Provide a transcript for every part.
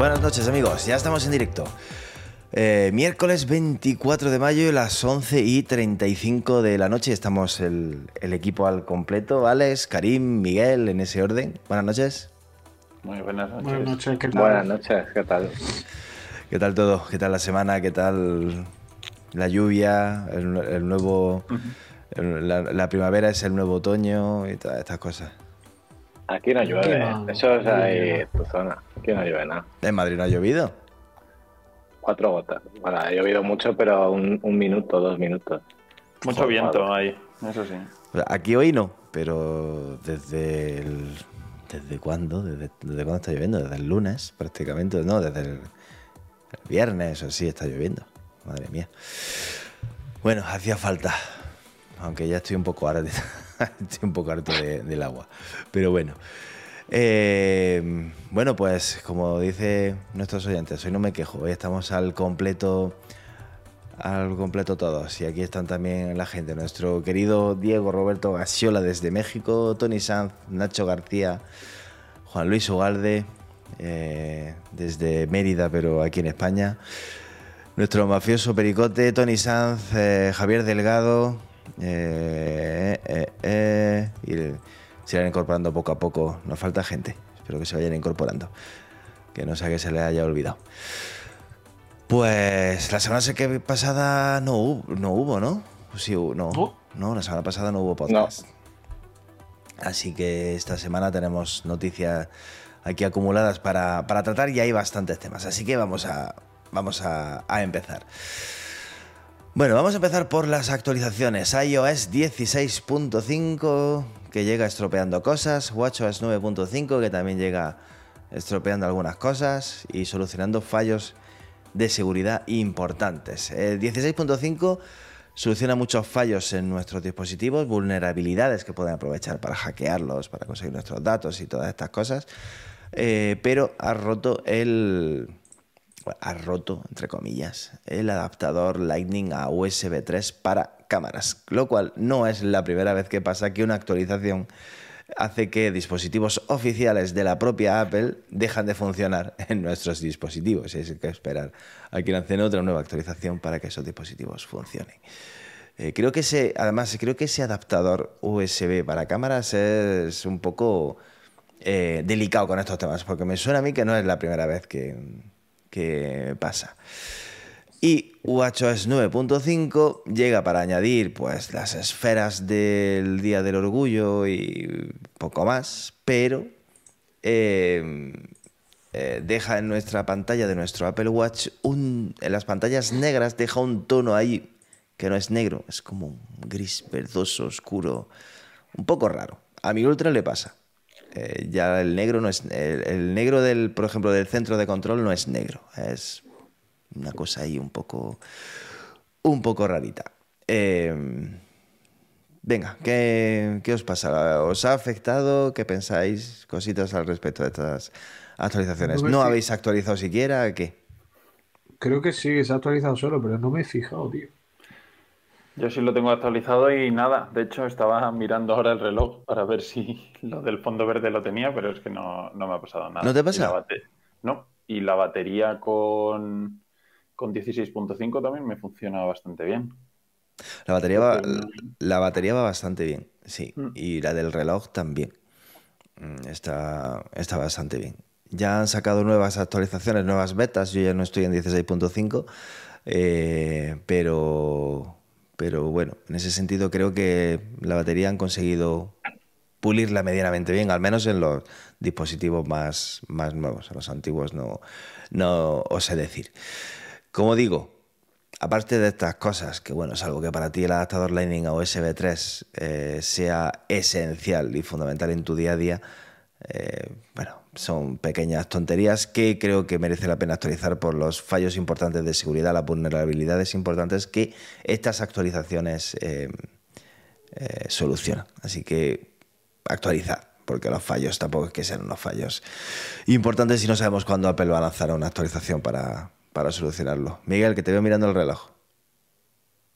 Buenas noches amigos, ya estamos en directo. Eh, miércoles 24 de mayo, las 11 y 35 de la noche. Estamos el, el, equipo al completo. Alex, Karim, Miguel, en ese orden. Buenas noches. Muy buenas noches. Buenas noches, ¿qué tal? Buenas noches, ¿qué tal? ¿Qué tal todo? ¿Qué tal la semana? ¿Qué tal la lluvia? El, el nuevo. el- la, la primavera es el nuevo otoño y todas estas cosas. Aquí no llueve, no, eso es no ahí en tu zona. Aquí no llueve nada. En Madrid no ha llovido. Cuatro gotas. Bueno, ha llovido mucho, pero un, un minuto, dos minutos. Mucho Joder, viento madre. ahí, eso sí. Aquí hoy no, pero desde el. ¿Desde cuándo? ¿Desde, desde cuándo está lloviendo? Desde el lunes, prácticamente. No, desde el, el viernes o sí está lloviendo. Madre mía. Bueno, hacía falta. Aunque ya estoy un poco harto, estoy un poco harto de- del agua. Pero bueno. Eh, bueno, pues como dice nuestros oyentes, hoy no me quejo. Hoy estamos al completo al completo todos. Y aquí están también la gente. Nuestro querido Diego Roberto Gasiola desde México, Tony Sanz, Nacho García, Juan Luis Ugalde eh, desde Mérida, pero aquí en España. Nuestro mafioso pericote, Tony Sanz, eh, Javier Delgado. eh, eh, y se irán incorporando poco a poco. Nos falta gente. Espero que se vayan incorporando. Que no sea que se les haya olvidado. Pues la semana que pasada no hubo, no hubo, ¿no? Sí, no. ¿No? La semana pasada no hubo podcast. Así que esta semana tenemos noticias aquí acumuladas para, para tratar y hay bastantes temas. Así que vamos a, vamos a, a empezar. Bueno, vamos a empezar por las actualizaciones. iOS 16.5 que llega estropeando cosas, WatchOS 9.5 que también llega estropeando algunas cosas y solucionando fallos de seguridad importantes. El 16.5 soluciona muchos fallos en nuestros dispositivos, vulnerabilidades que pueden aprovechar para hackearlos, para conseguir nuestros datos y todas estas cosas, eh, pero ha roto el, ha roto, entre comillas, el adaptador Lightning a USB 3 para cámaras, lo cual no es la primera vez que pasa que una actualización hace que dispositivos oficiales de la propia Apple dejan de funcionar en nuestros dispositivos. Hay que esperar a que lancen otra nueva actualización para que esos dispositivos funcionen. Eh, creo que ese, además, creo que ese adaptador USB para cámaras es un poco eh, delicado con estos temas, porque me suena a mí que no es la primera vez que, que pasa. Y WatchOS 9.5 llega para añadir pues, las esferas del Día del Orgullo y poco más, pero eh, eh, deja en nuestra pantalla de nuestro Apple Watch, un, en las pantallas negras, deja un tono ahí que no es negro, es como un gris verdoso, oscuro, un poco raro. A mi Ultra le pasa. Eh, ya el negro no es. El, el negro del, por ejemplo, del centro de control no es negro. Es una cosa ahí un poco. un poco rarita. Eh, venga, ¿qué, ¿qué os pasa? ¿Os ha afectado? ¿Qué pensáis? Cositas al respecto de estas actualizaciones. No ¿No habéis actualizado siquiera? ¿Qué? Creo que sí, se ha actualizado solo, pero no me he fijado, tío. Yo sí lo tengo actualizado y nada. De hecho, estaba mirando ahora el reloj para ver si lo del fondo verde lo tenía, pero es que no, no me ha pasado nada. ¿No te Y bate- No. Y la batería con, con 16.5 también me funciona bastante bien. La batería, va, la batería va bastante bien, sí. Mm. Y la del reloj también. Mm, Está, está bastante bien. Ya han sacado nuevas actualizaciones, nuevas betas. Yo ya no estoy en 16.5, eh, pero, pero bueno, en ese sentido creo que la batería han conseguido pulirla medianamente bien, al menos en los dispositivos más, más nuevos. En los antiguos no, no os sé decir. Como digo, aparte de estas cosas, que bueno, es algo que para ti el adaptador Lightning a USB 3 eh, sea esencial y fundamental en tu día a día, eh, bueno, son pequeñas tonterías que creo que merece la pena actualizar por los fallos importantes de seguridad, las vulnerabilidades importantes que estas actualizaciones eh, eh, solucionan. Así que actualizad, porque los fallos tampoco es que sean unos fallos importantes y no sabemos cuándo Apple va a lanzar una actualización para, para solucionarlo. Miguel, que te veo mirando el reloj.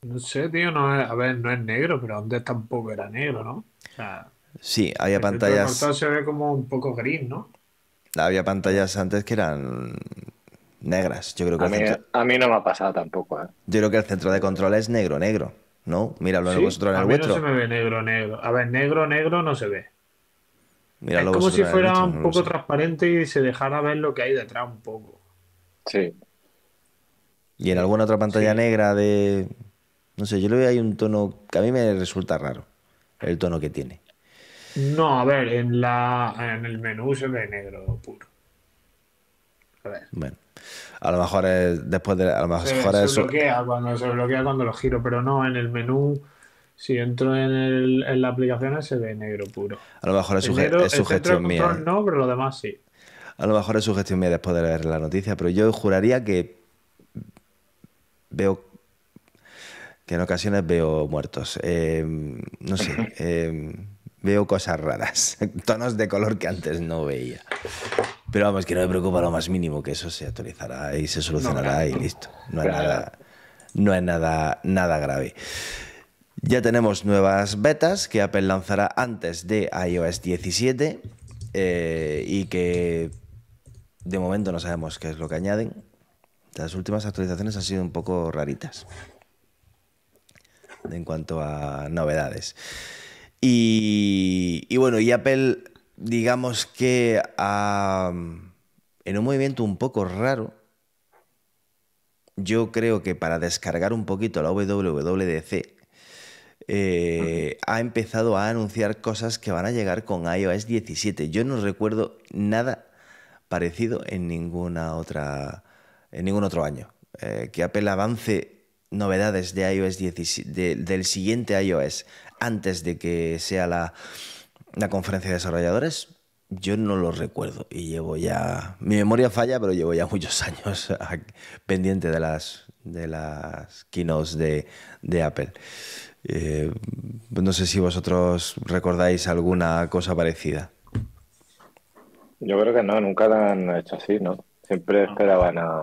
No sé, tío, no es, a ver, no es negro, pero antes tampoco era negro, ¿no? O sea, Sí, había el pantallas, control se ve como un poco gris, ¿no? Había pantallas antes que eran negras. Yo creo que A mí, centro, a mí no me ha pasado tampoco, ¿eh? yo creo que el centro de control es negro, negro. ¿No? Míralo Sí, vosotros en a el mí no se me ve negro, negro. A ver, negro, negro no se ve. Míralo es como si fuera vuestro, un no poco transparente y se dejara ver lo que hay detrás un poco. Sí. Y en alguna otra pantalla Sí. negra de... No sé, yo le veo ahí un tono que a mí me resulta raro. El tono que tiene. No, a ver, en la en el menú se ve negro puro. A ver. Bueno, a lo mejor es después de... A lo mejor Se, es se su- bloquea cuando se bloquea cuando lo giro, pero no en el menú. Si entro en, el, en la aplicación se ve negro puro. a lo mejor es, negro- es de sugestión mía. control ¿eh? no, pero lo demás sí. A lo mejor es sugestión mía después de leer la noticia, pero yo juraría que veo que en ocasiones veo muertos. Eh, no sé, eh, veo cosas raras, tonos de color que antes no veía. Pero vamos, que no me preocupa lo más mínimo, que eso se actualizará y se solucionará y listo. No es Claro. nada, no es nada, nada grave. Ya tenemos nuevas betas que Apple lanzará antes de iOS 17 eh, y que de momento no sabemos qué es lo que añaden. Las últimas actualizaciones han sido un poco raritas en cuanto a novedades. Y, bueno, y Apple, digamos que en un movimiento un poco raro, yo creo que para descargar un poquito la WWDC, eh, ha empezado a anunciar cosas que van a llegar con iOS 17. Yo no recuerdo nada parecido en ninguna otra en ningún otro año. Eh, que Apple avance novedades de iOS 17, de- del siguiente iOS antes de que sea la, la conferencia de desarrolladores, yo no lo recuerdo y llevo ya mi memoria falla, pero llevo ya muchos años pendiente de las de las keynotes de, de Apple. Eh, no sé si vosotros recordáis alguna cosa parecida. Yo creo que no, nunca lo han hecho así, ¿no? Siempre esperaban a,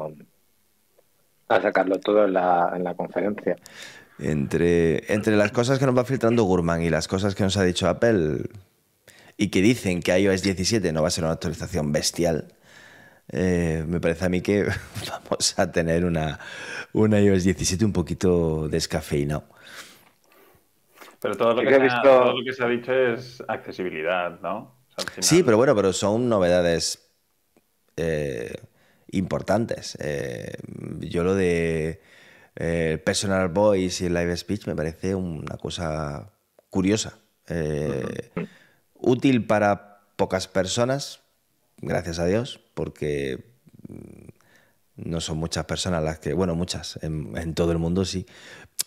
a sacarlo todo en la, en la conferencia. Entre, entre las cosas que nos va filtrando Gurman y las cosas que nos ha dicho Apple y que dicen que iOS 17 no va a ser una actualización bestial, eh, me parece a mí que vamos a tener una, una iOS 17 un poquito descafeinado. Pero todo lo, que que he se ha, visto- todo lo que se ha dicho es accesibilidad, ¿no? O sea, al final- Sí, pero bueno, pero son novedades eh, importantes. Eh, yo lo de eh, Personal Voice y Live Speech me parece una cosa curiosa. Eh, útil para pocas personas, gracias a Dios, porque mm, no son muchas personas las que, bueno, muchas, en, en todo el mundo sí,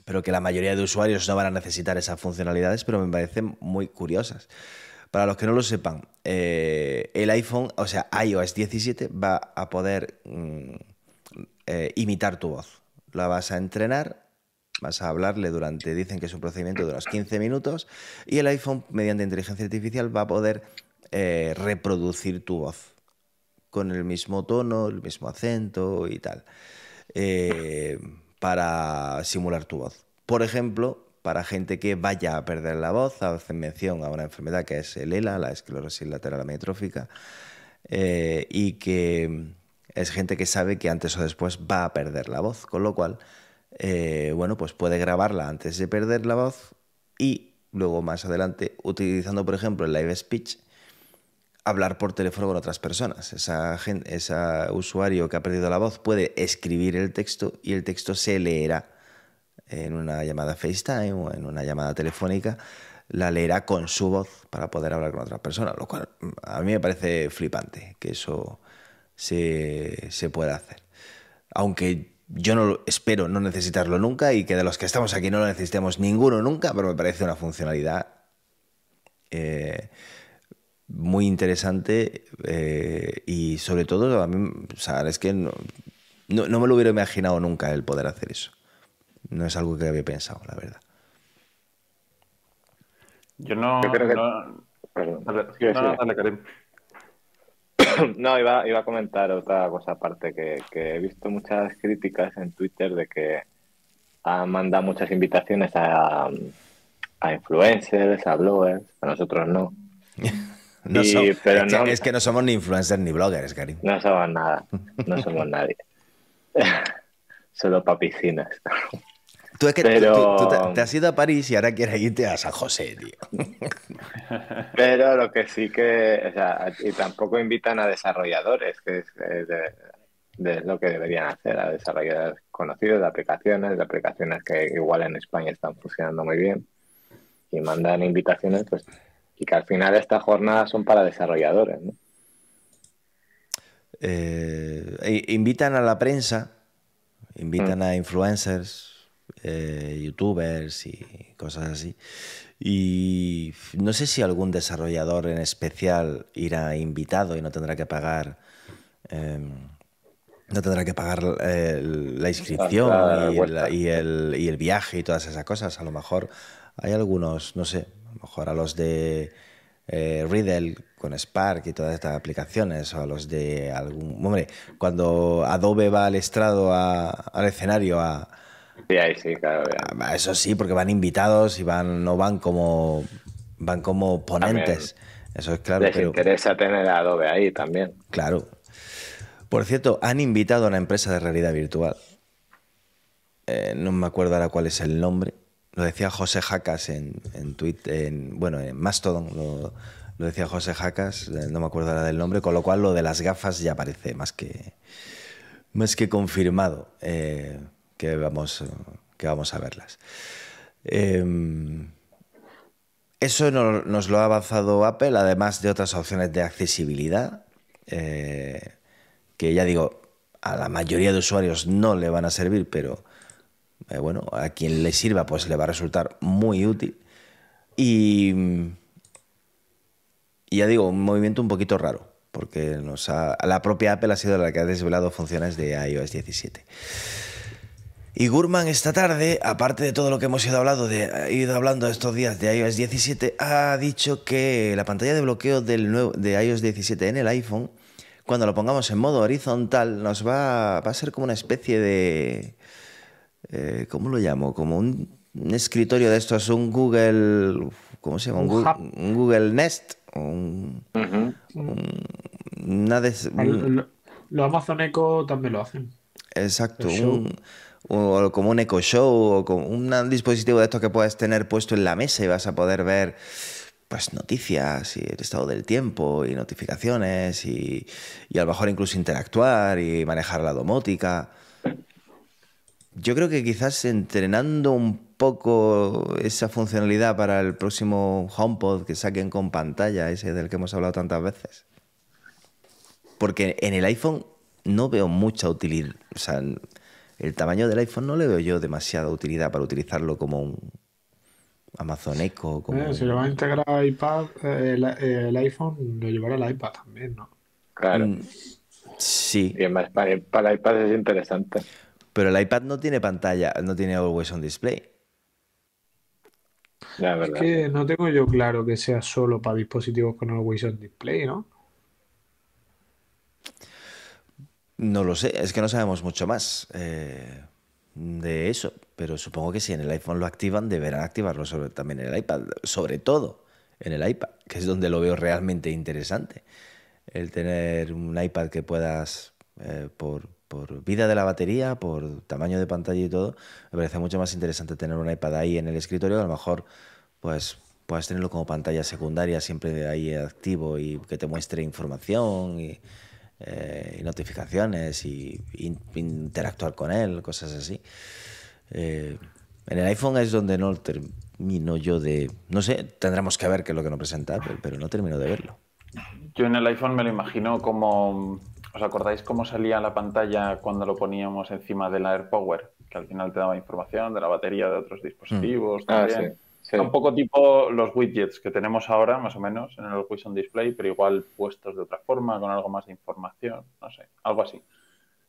pero que la mayoría de usuarios no van a necesitar esas funcionalidades, pero me parecen muy curiosas. Para los que no lo sepan, eh, el iPhone, o sea, iOS 17 va a poder mm, eh, imitar tu voz. La vas a entrenar, vas a hablarle durante, dicen que es un procedimiento de unos 15 minutos, y el iPhone, mediante inteligencia artificial, va a poder eh, reproducir tu voz con el mismo tono, el mismo acento y tal, para simular tu voz. Por ejemplo, para gente que vaya a perder la voz, hacen mención a una enfermedad que es el ELA, la esclerosis lateral amiotrófica, eh, y que es gente que sabe que antes o después va a perder la voz, con lo cual, eh, bueno, pues puede grabarla antes de perder la voz y luego más adelante, utilizando por ejemplo el live speech, hablar por teléfono con otras personas. Esa gente, ese usuario que ha perdido la voz puede escribir el texto y el texto se leerá en una llamada FaceTime o en una llamada telefónica, la leerá con su voz para poder hablar con otras personas, lo cual mm, a mí me parece flipante que eso se, pueda hacer. Aunque yo no espero no necesitarlo nunca y que de los que estamos aquí no lo necesitemos ninguno nunca, pero me parece una funcionalidad eh, muy interesante eh, y sobre todo a mí, o sea, es que no me lo hubiera imaginado nunca el poder hacer eso. No es algo que había pensado, la verdad. Yo no, Yo creo que- no, no, iba, iba a comentar otra cosa aparte, que, he visto muchas críticas en Twitter de que han mandado muchas invitaciones a, a influencers, a bloggers, a nosotros no. pero es, que, no somos ni influencers ni bloggers, Karim. No somos nada, no somos nadie. Solo papicinas. Tú es que te, has ido a París y ahora quieres irte a San José, tío. Pero lo que sí que, o sea, y tampoco invitan a desarrolladores, que es de, lo que deberían hacer, a desarrolladores conocidos de aplicaciones, de aplicaciones que igual en España están funcionando muy bien, y mandan invitaciones, pues, y que al final estas jornadas son para desarrolladores, ¿no? Eh, invitan a la prensa, invitan mm. a influencers, eh, youtubers y cosas así. Y no sé si algún desarrollador en especial irá invitado y no tendrá que pagar. Em, no tendrá que pagar eh, la inscripción y, el, y, el, viaje y todas esas cosas. A lo mejor hay algunos, no sé, a lo mejor a los de eh, Riddle con Spark y todas estas aplicaciones, o a los de algún. Hombre, cuando Adobe va al estrado, al escenario a, Sí, ahí sí, claro. Ah, eso sí, porque van invitados y van, no van como van como ponentes. Eso es claro. Les interesa tener a Adobe ahí también. Claro. Por cierto, han invitado a una empresa de realidad virtual. Eh, no me acuerdo ahora cuál es el nombre. Lo decía José Jacas en, en Twitter, en, bueno, en Mastodon lo, decía José Jacas, eh, no me acuerdo ahora del nombre, con lo cual lo de las gafas ya parece más que, más que confirmado. Eh, que vamos, que vamos a verlas. Em, eso nos lo ha avanzado Apple, además de otras opciones de accesibilidad, eh, que ya digo, a la mayoría de usuarios no le van a servir, pero eh, bueno, a quien le sirva, pues le va a resultar muy útil. Y, ya digo, un movimiento un poquito raro, porque nos la propia Apple ha sido la que ha desvelado funciones de iOS 17. Y Gurman esta tarde, aparte de todo lo que hemos ido, hablando de, ido hablando estos días de iOS 17, ha dicho que la pantalla de bloqueo del nuevo, de iOS 17 en el iPhone, cuando lo pongamos en modo horizontal, nos va, va a ser como una especie de... Eh, ¿Cómo lo llamo? Como un, escritorio de estos, un Google... ¿Cómo se llama? Un, Google, Nest. Un, lo, Amazon Echo también lo hacen. Exacto. Un, o como un Echo Show o como un dispositivo de estos que puedes tener puesto en la mesa y vas a poder ver pues noticias y el estado del tiempo y notificaciones y, y a lo mejor incluso interactuar y manejar la domótica. Yo creo que quizás entrenando un poco esa funcionalidad para el próximo HomePod que saquen con pantalla, ese del que hemos hablado tantas veces. Porque en el iPhone no veo mucha utilidad. El tamaño del iPhone no le veo yo demasiada utilidad para utilizarlo como un Amazon Echo. Como eh, si lo va a integrar iPad, eh, el, iPhone lo llevará el iPad también, ¿no? Claro. Mm, sí. Y además para, para, el iPad es interesante. Pero el iPad no tiene pantalla, no tiene Always on Display. es que no tengo yo claro que sea solo para dispositivos con Always on Display, ¿no? No lo sé, es que no sabemos mucho más eh, de eso, pero supongo que si en el iPhone lo activan, deberán activarlo sobre, también en el iPad, sobre todo en el iPad, que es donde lo veo realmente interesante. El tener un iPad que puedas, eh, por, vida de la batería, por tamaño de pantalla y todo, me parece mucho más interesante tener un iPad ahí en el escritorio, a lo mejor pues puedes tenerlo como pantalla secundaria siempre ahí activo y que te muestre información y eh, y notificaciones y, interactuar con él, cosas así. Eh, en el iPhone es donde no termino yo de... No sé, tendremos que ver qué es lo que nos presenta, pero, no termino de verlo. Yo en el iPhone me lo imagino como... ¿Os acordáis cómo salía la pantalla cuando lo poníamos encima del AirPower? Que al final te daba información de la batería de otros dispositivos. Mm. Ah, también. Un poco tipo los widgets que tenemos ahora, más o menos, en el Quiz Display, pero igual puestos de otra forma, con algo más de información, no sé, algo así.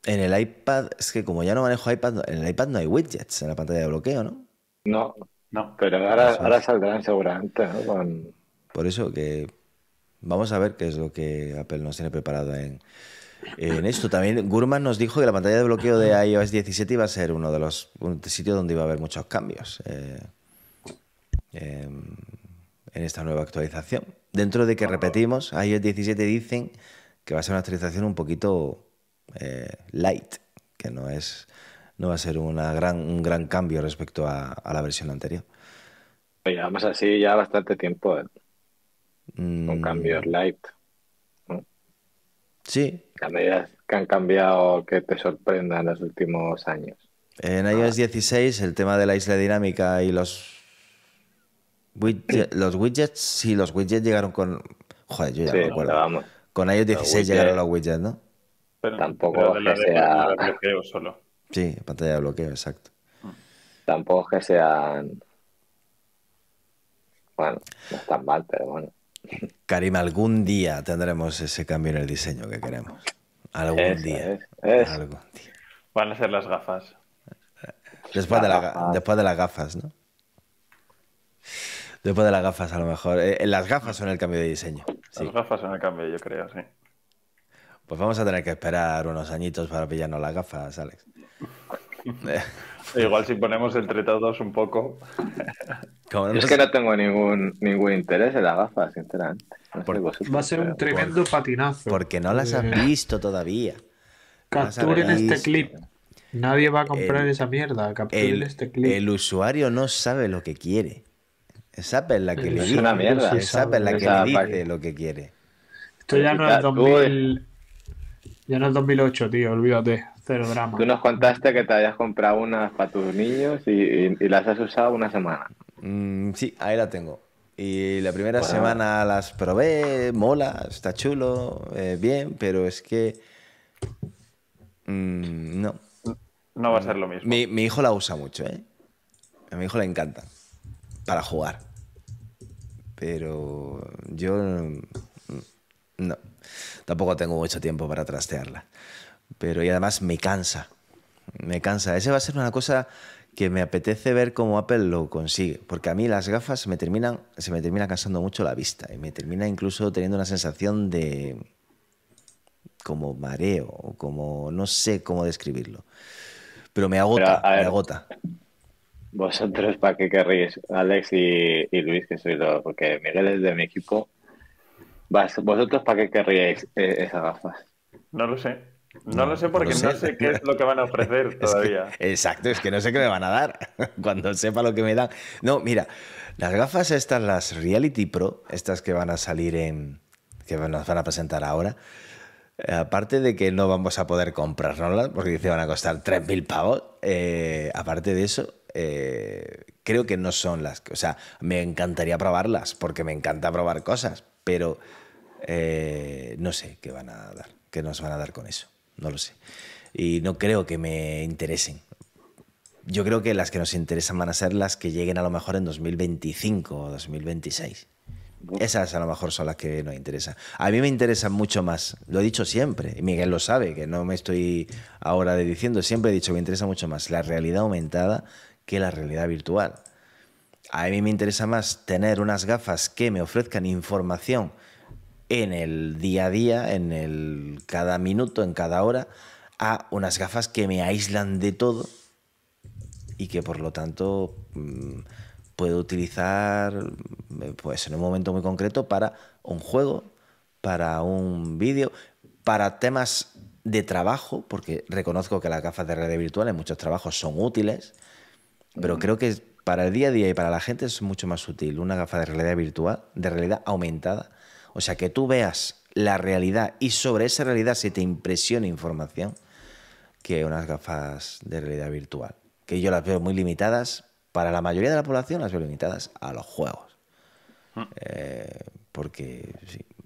En el iPad, es que como ya no manejo iPad, en el iPad no hay widgets en la pantalla de bloqueo, ¿no? No, no. Pero ahora, ahora saldrán seguramente, ¿no? por eso que vamos a ver qué es lo que Apple nos tiene preparado en, en esto. También Gurman nos dijo que la pantalla de bloqueo de iOS 17 iba a ser uno de los sitios donde iba a haber muchos cambios eh, en esta nueva actualización. Dentro de que repetimos, iOS 17 dicen que va a ser una actualización un poquito eh, light, que no es no va a ser una gran, un gran cambio respecto a, la versión anterior. Llevamos así ya bastante tiempo ¿eh? con mm. cambios light. Sí. medidas que han cambiado que te sorprendan en los últimos años. En iOS 16 el tema de la isla dinámica y los los widgets, sí, los widgets llegaron con... Joder, yo ya no me acuerdo. Con iOS 16 llegaron los widgets, ¿no? Pero, Tampoco que sea... bloqueo solo. Sí, pantalla de bloqueo, exacto. Tampoco que sean... Bueno, no es tan mal, pero bueno. Karim, algún día tendremos ese cambio en el diseño que queremos. Algún, día. Van a ser las gafas. Después, de, después de las gafas, ¿no? Después de las gafas, a lo mejor. Eh, las gafas son el cambio de diseño. Las gafas son el cambio, yo creo, sí. Pues vamos a tener que esperar unos añitos para pillarnos las gafas, Alex. Igual si ponemos entre todos un poco. es que no tengo ningún, ningún interés en las gafas, sinceramente. Va a ser un tremendo patinazo. Porque no las has eh, visto todavía. Capturen este clip. Nadie va a comprar esa mierda. Capturen este clip. El usuario no sabe lo que quiere. Es la que le dice. Una mierda. Es Apple la que le dice lo que quiere. Esto ya no es 2000. Ya no es 2008, tío, olvídate. Cero drama. Tú nos contaste que te habías comprado unas para tus niños y, las has usado una semana. Mm, sí, ahí la tengo. Y la primera semana las probé, mola, está chulo, eh, bien, pero es que. Mm, no. No va a ser lo mismo. Mi, mi, hijo la usa mucho, ¿eh? A mi hijo le encanta. Para jugar. Pero yo. Mm, no. Tampoco tengo mucho tiempo para trastearla pero y además me cansa, me cansa. Ese va a ser una cosa que me apetece ver cómo Apple lo consigue, porque a mí las gafas me terminan, se me termina cansando mucho la vista y me termina incluso teniendo una sensación de como mareo, como no sé cómo describirlo, pero me agota, me agota. Vosotros, ¿para qué querréis? Alex y, Luis, que soy los, porque Miguel es de mi equipo. ¿Vosotros para qué querríais eh, esas gafas? No lo sé. No, lo sé porque no sé. qué es lo que van a ofrecer todavía. exacto, es que no sé qué me van a dar cuando sepa lo que me dan. No, mira, las gafas estas, las Reality Pro, estas que van a salir en. que nos van a presentar ahora. Eh, aparte de que no vamos a poder comprarnoslas, porque dice van a costar 3.000 pavos, eh, aparte de eso, eh, creo que no son las. O sea, me encantaría probarlas, porque me encanta probar cosas, pero no sé qué van a dar, qué nos van a dar con eso no lo sé. Y no creo que me interesen. Yo creo que las que nos interesan van a ser las que lleguen a lo mejor en 2025 o 2026. Esas a lo mejor son las que nos interesan. A mí me interesan mucho más, lo he dicho siempre, y Miguel lo sabe, que no me estoy ahora diciendo, siempre he dicho que me interesa mucho más la realidad aumentada que la realidad virtual. A mí me interesa más tener unas gafas que me ofrezcan información en el día a día, en el cada minuto, en cada hora, a unas gafas que me aíslan de todo y que por lo tanto mm, puedo utilizar pues en un momento muy concreto para un juego, para un vídeo, para temas de trabajo, porque reconozco que las gafas de realidad virtual en muchos trabajos son útiles, pero creo que para el día a día y para la gente es mucho más útil una gafa de realidad virtual, de realidad aumentada, o sea, que tú veas la realidad y sobre esa realidad se te impresiona información que unas gafas de realidad virtual. Que yo las veo muy limitadas, para la mayoría de la población las veo limitadas a los juegos. Hmm. Eh, porque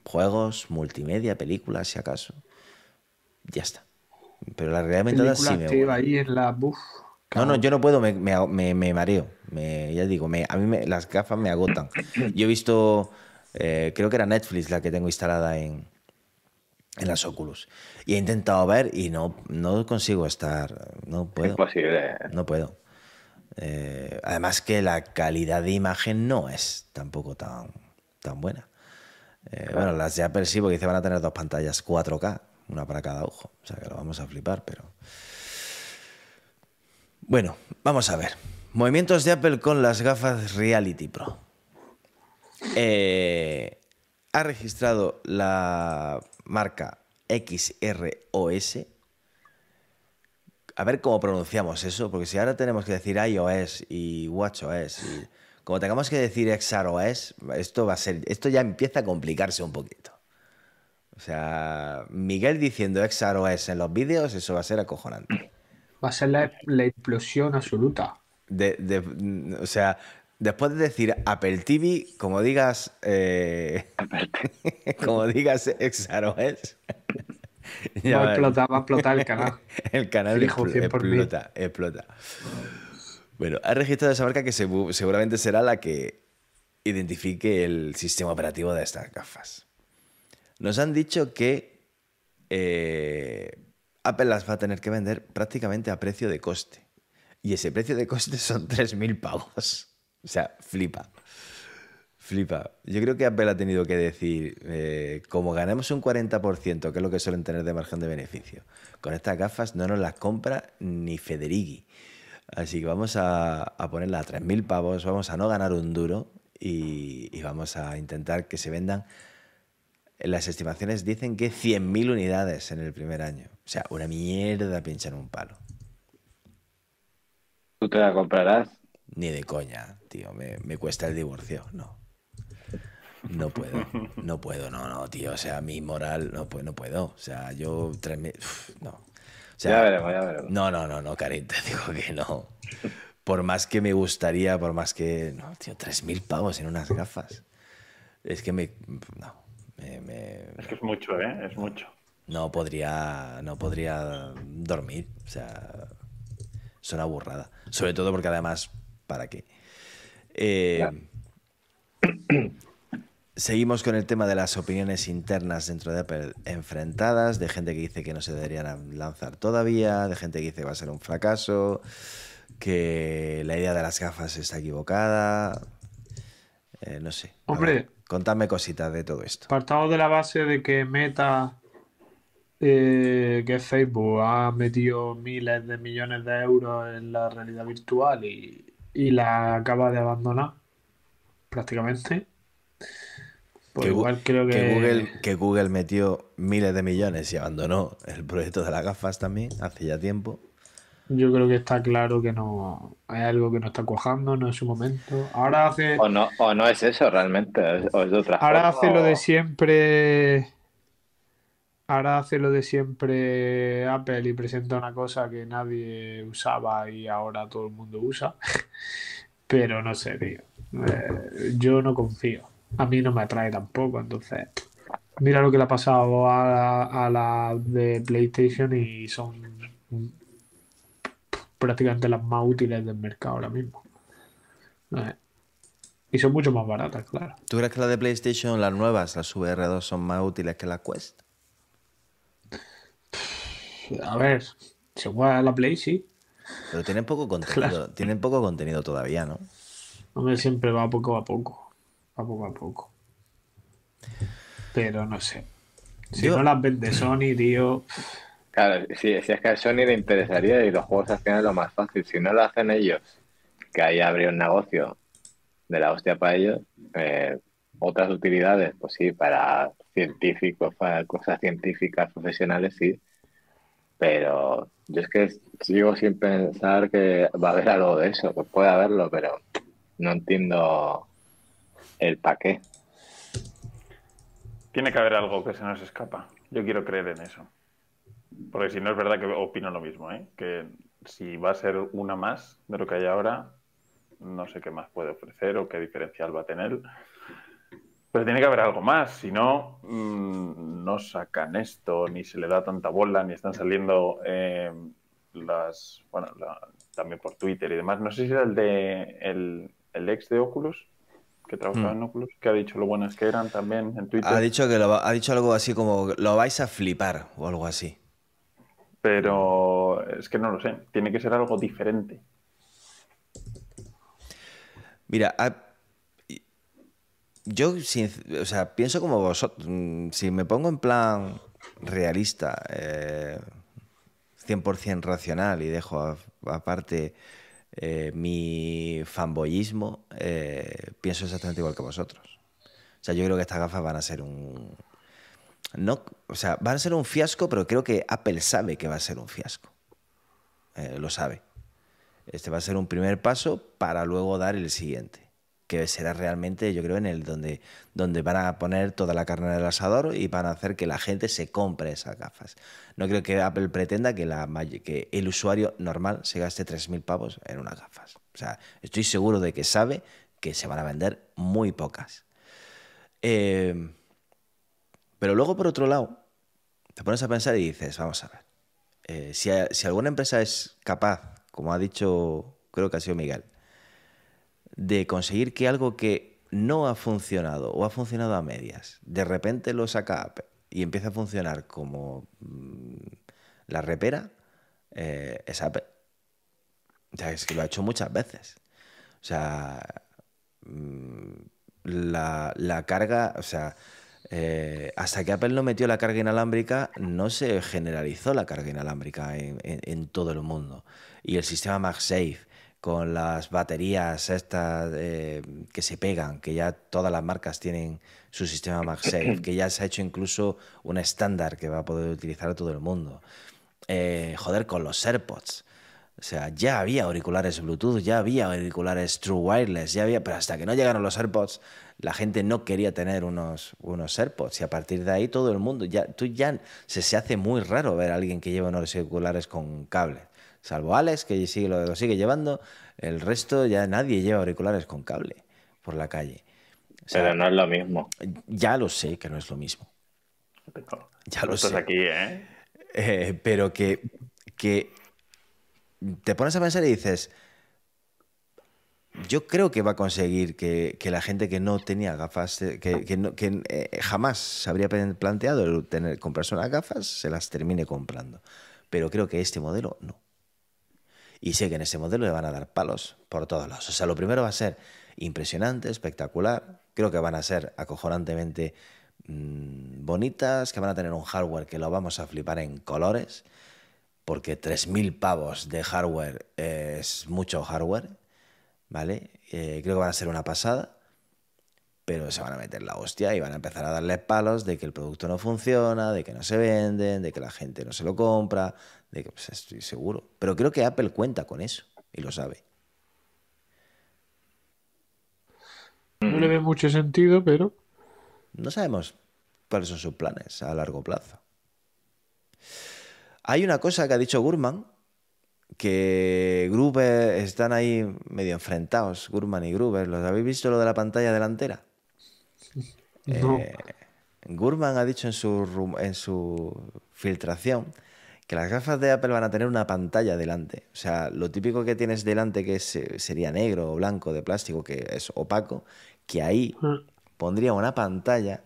juegos, multimedia, películas, si acaso, ya está. Pero la realidad aumentada sí me ahí en la no, no, yo no puedo, me, me, mareo. ya digo, a mí las gafas me agotan. Yo he visto eh, creo que era Netflix la que tengo instalada en, en las Oculus. Y he intentado ver y no, no consigo estar. No puedo. Imposible. No puedo. Eh, además que la calidad de imagen no es tampoco tan, tan buena. Eh, bueno, las de Apple sí, porque dice van a tener dos pantallas 4K, una para cada ojo. O sea que lo vamos a flipar, pero. Bueno, vamos a ver. Movimientos de Apple con las gafas Reality Pro. Eh, ha registrado la marca XROS. A ver cómo pronunciamos eso, porque si ahora tenemos que decir iOS y WatchOS y como tengamos que decir XROS, esto va a ser, esto ya empieza a complicarse un poquito. O sea, Miguel diciendo XROS en los vídeos, eso va a ser acojonante. Va a ser la, explosión absoluta. De, o sea, después de decir Apple TV, como digas, eh, como digas XROS, va, a explotar, va a explotar el canal. el canal explota, explota. Bueno, ha registrado esa marca que seguramente será la que identifique el sistema operativo de estas gafas. Nos han dicho que eh, Apple las va a tener que vender prácticamente a precio de coste. Y ese precio de coste son 3.000 pavos. O sea, flipa. Flipa. Yo creo que Apple ha tenido que decir, eh, como ganamos un 40%, que es lo que suelen tener de margen de beneficio, con estas gafas no nos las compra ni Federighi. Así que vamos a, a ponerla a 3.000 pavos, vamos a no ganar un duro y, vamos a intentar que se vendan. Las estimaciones dicen que 100.000 unidades en el primer año. O sea, una mierda pinchar un palo. ¿Tú te la comprarás? Ni de coña, tío. Me, me cuesta el divorcio, no. No puedo, no puedo, no, no, tío. O sea, mi moral, no, pues, no puedo. O sea, yo, 3.000, no ya veremos, ya veremos. No, no, no, no, Karin, te digo que no. Por más que me gustaría, por más que. No, tío, 3.000 pavos en unas gafas. Es que me. No. Me, es que es mucho, ¿eh? Es mucho. No podría. No podría dormir. O sea. Es una burrada. Sobre todo porque además. ¿Para qué? Eh, Seguimos con el tema de las opiniones internas dentro de Apple enfrentadas, de gente que dice que no se deberían lanzar todavía, de gente que dice que va a ser un fracaso, que la idea de las gafas está equivocada. Eh, no sé. Hombre, contadme cositas de todo esto. Partamos de la base de que Meta, eh, que Facebook, ha metido miles de millones de euros en la realidad virtual y, y la acaba de abandonar prácticamente pues que, igual creo que... Google, que Google metió miles de millones y abandonó el proyecto de las gafas también hace ya tiempo. Yo creo que está claro que no hay algo que no está cuajando, no es su momento. Ahora hace. O no, o no es eso realmente, o es de otra Ahora hace lo de siempre. Ahora hace lo de siempre Apple y presenta una cosa que nadie usaba y ahora todo el mundo usa. Pero no sé, tío. Eh, yo no confío a mí no me atrae tampoco. Entonces, mira lo que le ha pasado a, la de PlayStation y son prácticamente las más útiles del mercado ahora mismo. Y son mucho más baratas, claro. ¿Tú crees que las de PlayStation, las nuevas, las VR2, son más útiles que la Quest? A ver, según la Play, sí. Pero tienen poco contenido, tienen poco contenido todavía, ¿no? Hombre, siempre va poco a poco poco a poco. Pero no sé. Si no las vende Sony, tío. Claro, si, es que a Sony le interesaría y los juegos hacen lo más fácil. Si no lo hacen ellos, que ahí habría un negocio de la hostia para ellos, eh, otras utilidades, pues sí, para científicos, para cosas científicas profesionales, sí. Pero yo es que sigo sin pensar que va a haber algo de eso, pues puede haberlo, pero no entiendo el paquete. Tiene que haber algo que se nos escapa. Yo quiero creer en eso. Porque si no es verdad que opino lo mismo, ¿eh? que si va a ser una más de lo que hay ahora, no sé qué más puede ofrecer o qué diferencial va a tener. Pero tiene que haber algo más, si no, mm, no sacan esto, ni se le da tanta bola, ni están saliendo eh, las, bueno, también por Twitter y demás. No sé si era el de el, el ex de Oculus, que trabajaba en mm. Oculus, que ha dicho lo buenas que eran también en Twitter. Ha dicho, que ha dicho algo así como lo vais a flipar o algo así. Pero es que no lo sé, tiene que ser algo diferente. Mira, yo, o sea, pienso como vosotros. Mm, si me pongo en plan realista, 100% racional y dejo aparte eh, mi fanboyismo, eh, pienso exactamente igual que vosotros. O sea, yo creo que estas gafas van a ser un... No, o sea, van a ser un fiasco, pero creo que Apple sabe que va a ser un fiasco. Eh, lo sabe. Este va a ser un primer paso para luego dar el siguiente que será realmente, yo creo, en el donde, donde van a poner toda la carne del asador y van a hacer que la gente se compre esas gafas. No creo que Apple pretenda que, la, que el usuario normal se gaste 3.000 pavos en unas gafas. O sea, estoy seguro de que sabe que se van a vender muy pocas. Eh, pero luego, por otro lado, te pones a pensar y dices, vamos a ver, eh, si, si alguna empresa es capaz, como ha dicho, creo que ha sido Miguel, de conseguir que algo que no ha funcionado o ha funcionado a medias, de repente lo saca y empieza a funcionar como mm, la repera, eh, es Apple. O sea, es que lo ha hecho muchas veces. O sea, mm, la, carga, o sea, eh, hasta que Apple no metió la carga inalámbrica, no se generalizó la carga inalámbrica en todo el mundo. Y el sistema MagSafe con las baterías estas que se pegan, que ya todas las marcas tienen su sistema MagSafe, que ya se ha hecho incluso un estándar que va a poder utilizar todo el mundo. Eh, joder, con los AirPods. O sea, ya había auriculares Bluetooth, ya había auriculares True Wireless, ya había, pero hasta que no llegaron los AirPods, la gente no quería tener unos, unos AirPods y a partir de ahí todo el mundo, ya, tú ya se, se hace muy raro ver a alguien que lleva unos auriculares con cable salvo Alex, que sigue, lo, sigue llevando, el resto ya nadie lleva auriculares con cable por la calle. Pero no es lo mismo. Ya lo sé que no es lo mismo. Ya lo sé. aquí, ¿eh? ¿eh? pero que, que te pones a pensar y dices, yo creo que va a conseguir que, la gente que no tenía gafas, eh, que, que, eh, jamás se habría planteado tener, comprarse unas gafas, se las termine comprando. Pero creo que este modelo no. Y sé que en ese modelo le van a dar palos por todos lados. O sea, lo primero va a ser impresionante, espectacular. Creo que van a ser acojonantemente mm, bonitas, que van a tener un hardware que lo vamos a flipar en colores, porque 3.000 pavos de hardware es mucho hardware, ¿vale? Eh, creo que van a ser una pasada pero se van a meter la hostia y van a empezar a darle palos de que el producto no funciona, de que no se venden, de que la gente no se lo compra, de que pues, estoy seguro. Pero creo que Apple cuenta con eso y lo sabe. No le ve mucho sentido, pero. No sabemos cuáles son sus planes a largo plazo. Hay una cosa que ha dicho Gurman, que Gruber están ahí medio enfrentados, Gurman y Gruber. ¿Los habéis visto lo de la pantalla delantera? Eh, Gurman ha dicho en su, en su filtración que las gafas de Apple van a tener una pantalla delante. O sea, lo típico que tienes delante que sería negro o blanco de plástico, que es opaco, que ahí ah. pondría una pantalla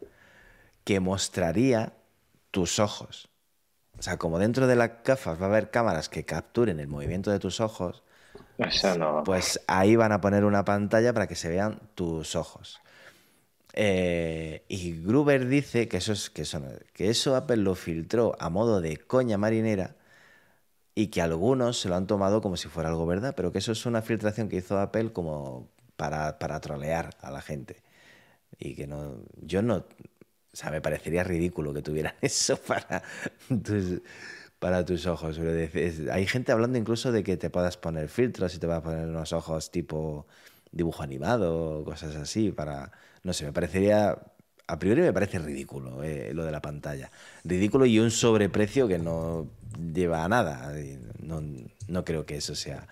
que mostraría tus ojos. O sea, como dentro de las gafas va a haber cámaras que capturen el movimiento de tus ojos, pues ahí van a poner una pantalla para que se vean tus ojos. Eh, y Gruber dice que eso, es, que, eso, que eso Apple lo filtró a modo de coña marinera y que algunos se lo han tomado como si fuera algo verdad, pero que eso es una filtración que hizo Apple como para, para trolear a la gente. Y que no, yo no, o sea, me parecería ridículo que tuvieran eso para tus, para tus ojos. Hay gente hablando incluso de que te puedas poner filtros y te vas a poner unos ojos tipo dibujo animado cosas así para no sé, me parecería, a priori me parece ridículo eh, lo de la pantalla. Ridículo y un sobreprecio que no lleva a nada. No, creo que eso sea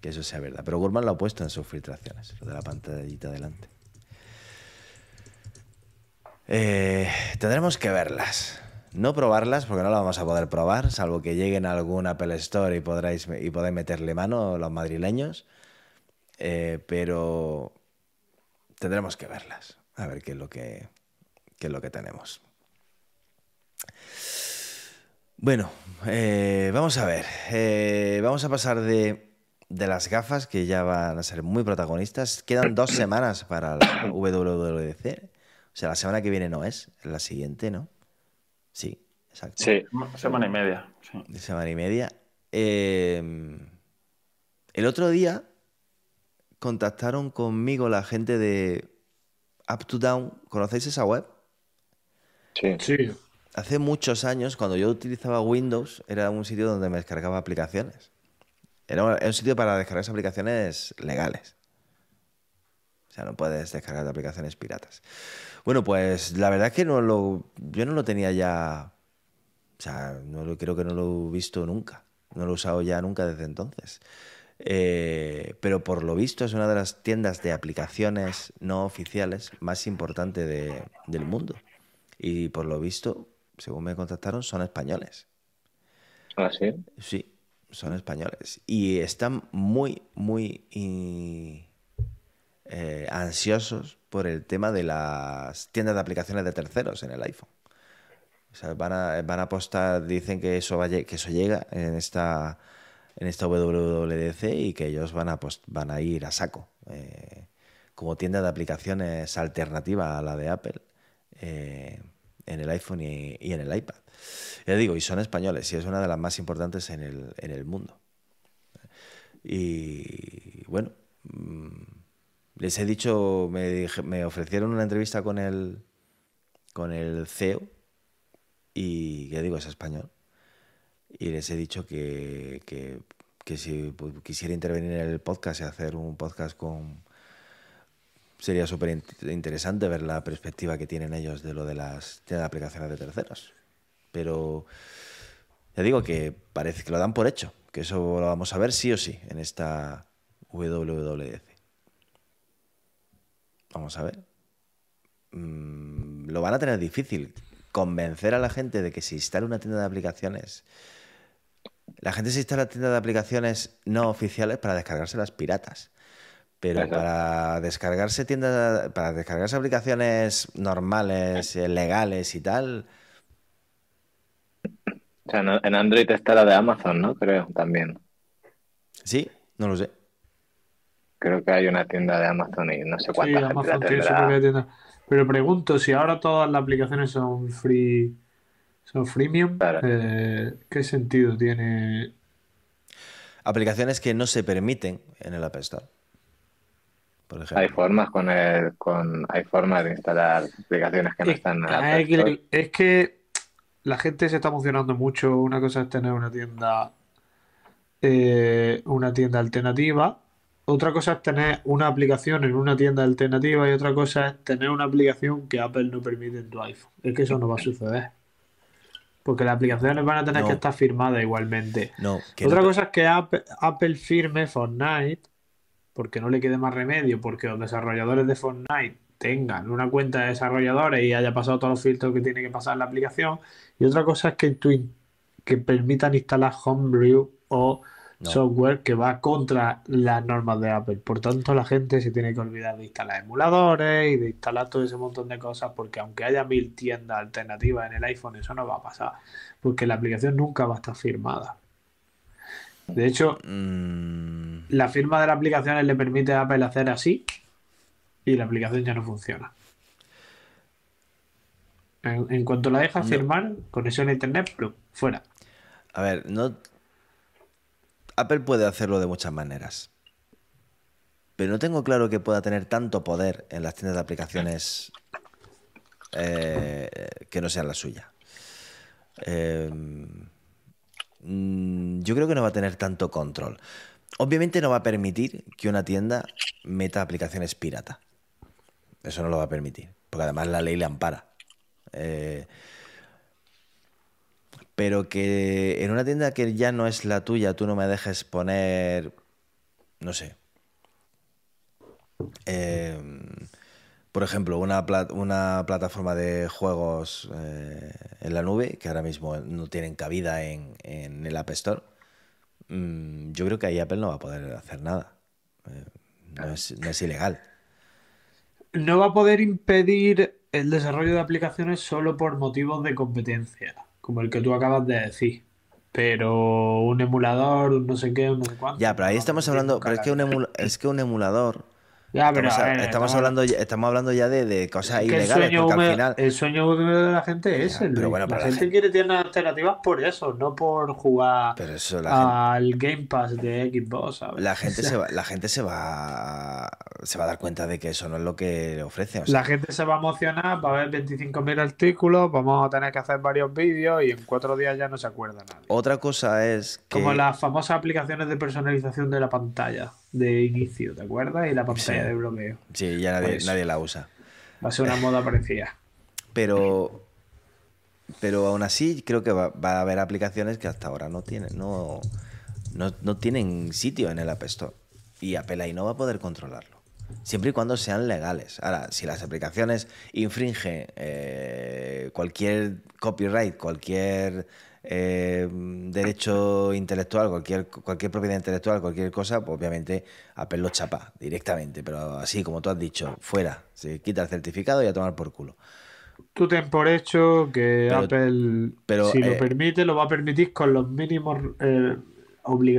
que eso sea verdad. Pero Gurman lo ha puesto en sus filtraciones, lo de la pantallita delante. Eh, tendremos que verlas. No probarlas porque no las vamos a poder probar, salvo que lleguen a algún Apple Store y podráis y podáis meterle mano los madrileños. Eh, pero tendremos que verlas, a ver qué es lo que, es lo que tenemos. Bueno, eh, vamos a ver. Eh, vamos a pasar de de las gafas que ya van a ser muy protagonistas. Quedan dos semanas para la WWDC. O sea, la semana que viene no es, es la siguiente, ¿no? Sí, exacto. Sí, semana y media. Semana y media. Eh, el otro día contactaron conmigo la gente de Up to Down. ¿Conocéis esa web? Sí. sí. Hace muchos años, cuando yo utilizaba Windows, era un sitio donde me descargaba aplicaciones. Era un sitio para descargar aplicaciones legales. O sea, no puedes descargar aplicaciones piratas. Bueno, pues la verdad es que no lo, yo no lo tenía ya. O sea, no lo, creo que no lo he visto nunca. No lo he usado ya nunca desde entonces. Eh, pero por lo visto es una de las tiendas de aplicaciones no oficiales más importante del mundo. Y por lo visto, según me contactaron, son españoles. ¿Ah, sí? Sí, son españoles. Y están muy, muy eh, ansiosos por el tema de las tiendas de aplicaciones de terceros en el iPhone. O sea, van a, van a apostar, dicen que eso, vaya, que eso llega en esta, en esta WWDC y que ellos van a, van a ir a saco. Eh, como tienda de aplicaciones alternativa a la de Apple eh, en el iPhone y, en el iPad. Ya digo, y son españoles, y es una de las más importantes en el, en el mundo. Y bueno, mm, les he dicho, me, me ofrecieron una entrevista con el, con el CEO, y ya digo, es español. Y les he dicho que, que, si quisiera intervenir en el podcast y hacer un podcast con, sería súper interesante ver la perspectiva que tienen ellos de lo de las de aplicaciones de terceros. Pero ya digo que parece que lo dan por hecho, que eso lo vamos a ver sí o sí en esta WWDC. Vamos a ver. Mm, lo van a tener difícil convencer a la gente de que se instale una tienda de aplicaciones. La gente se instala tienda de aplicaciones no oficiales para descargarse las piratas. Pero para descargarse tiendas, para descargarse aplicaciones normales, eh, legales y tal, o sea, en Android está la de Amazon, ¿no? Creo, también. Sí, no lo sé. Creo que hay una tienda de Amazon y no sé cuántas sí, Amazon tienda. Pero pregunto, si ahora todas las aplicaciones son free, son freemium, eh, ¿qué sentido tiene? Aplicaciones que no se permiten en el App Store. Por ejemplo. Hay formas con el, con, hay formas de instalar aplicaciones que no están en el App Store. Es que la gente se está emocionando mucho. Una cosa es tener una tienda, eh, una tienda alternativa. Otra cosa es tener una aplicación en una tienda alternativa y otra cosa es tener una aplicación que Apple no permite en tu iPhone. Es que eso no va a suceder. Porque las aplicaciones van a tener que estar firmadas igualmente. No, otra cosa es que Apple, Apple firme Fortnite porque no le quede más remedio, porque los desarrolladores de Fortnite tengan una cuenta de desarrolladores y haya pasado todos los filtros que tiene que pasar la aplicación. Y otra cosa es que, que permitan instalar Homebrew o software que va contra las normas de Apple. Por tanto, la gente se tiene que olvidar de instalar emuladores y de instalar todo ese montón de cosas, porque aunque haya mil tiendas alternativas en el iPhone, eso no va a pasar, porque la aplicación nunca va a estar firmada. De hecho, mm. la firma de la aplicación le permite a Apple hacer así y la aplicación ya no funciona. En, cuanto la dejas firmar, conexión a internet, fuera. A ver, no. Apple puede hacerlo de muchas maneras. Pero no tengo claro que pueda tener tanto poder en las tiendas de aplicaciones eh, que no sean la suya. Eh, mm, yo creo que no va a tener tanto control. Obviamente no va a permitir que una tienda meta aplicaciones pirata. Eso no lo va a permitir, porque además la ley le ampara. Eh, pero que en una tienda que ya no es la tuya, tú no me dejes poner, no sé, em, por ejemplo, una, una, plataforma de juegos eh, en la nube, que ahora mismo no tienen cabida en, el App Store, mm, yo creo que ahí Apple no va a poder hacer nada. Eh, no, es, ilegal. No va a poder impedir el desarrollo de aplicaciones solo por motivos de competencia, como el que tú acabas de decir. Pero un emulador, un no sé qué, un no sé cuánto. Ya, pero ahí estamos hablando. Pero es que un, es que un emulador ya, pero estamos, hablando, estamos hablando ya de, cosas ilegales. El sueño, al final... el sueño de la gente es el. Pero bueno, la, gente, quiere tener alternativas por eso, no por jugar al Game Pass de Xbox. ¿sabes? La gente, se va, la gente se va se va a dar cuenta de que eso no es lo que le ofrece. La gente se va a emocionar, va a ver 25.000 artículos, vamos a tener que hacer varios vídeos y en cuatro días ya no se acuerda nada. Otra cosa es que... Como las famosas aplicaciones de personalización de la pantalla de inicio, ¿te acuerdas? Y la pantalla de bloqueo. Sí, ya nadie, nadie, la usa. Va a ser una moda parecida. Pero, pero aún así creo que va, a haber aplicaciones que hasta ahora no tienen, no, no, tienen sitio en el App Store. Y Apple ahí no va a poder controlarlo. Siempre y cuando sean legales. Ahora, si las aplicaciones infringen eh, cualquier copyright, cualquier eh, derecho intelectual, cualquier, cualquier propiedad intelectual, cualquier cosa, pues obviamente Apple lo chapa directamente. Pero así, como tú has dicho, fuera. Se quita el certificado y a tomar por culo. Tú ten por hecho que Apple, pero, si lo eh, permite, lo va a permitir con los mínimos. Eh,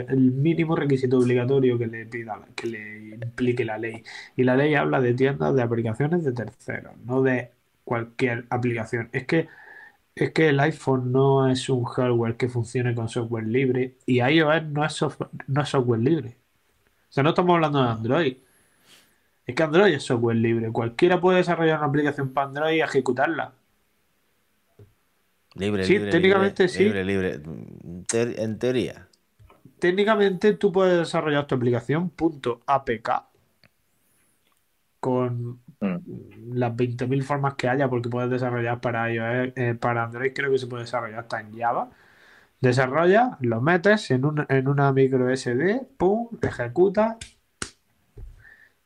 el mínimo requisito obligatorio que le pida, que le implique la ley. Y la ley habla de tiendas de aplicaciones de terceros, no de cualquier aplicación. Es que es que el iPhone no es un hardware que funcione con software libre y iOS no es software, no es software libre. O sea, no estamos hablando de Android. Es que Android es software libre. Cualquiera puede desarrollar una aplicación para Android y ejecutarla. Libre, sí, técnicamente sí. Libre, libre. En teoría. Técnicamente tú puedes desarrollar tu aplicación .apk con mm. las 20.000 formas que haya, porque puedes desarrollar para iOS, eh, para Android, creo que se puede desarrollar hasta en Java. Desarrolla, lo metes en, en una micro SD, pum, ejecuta,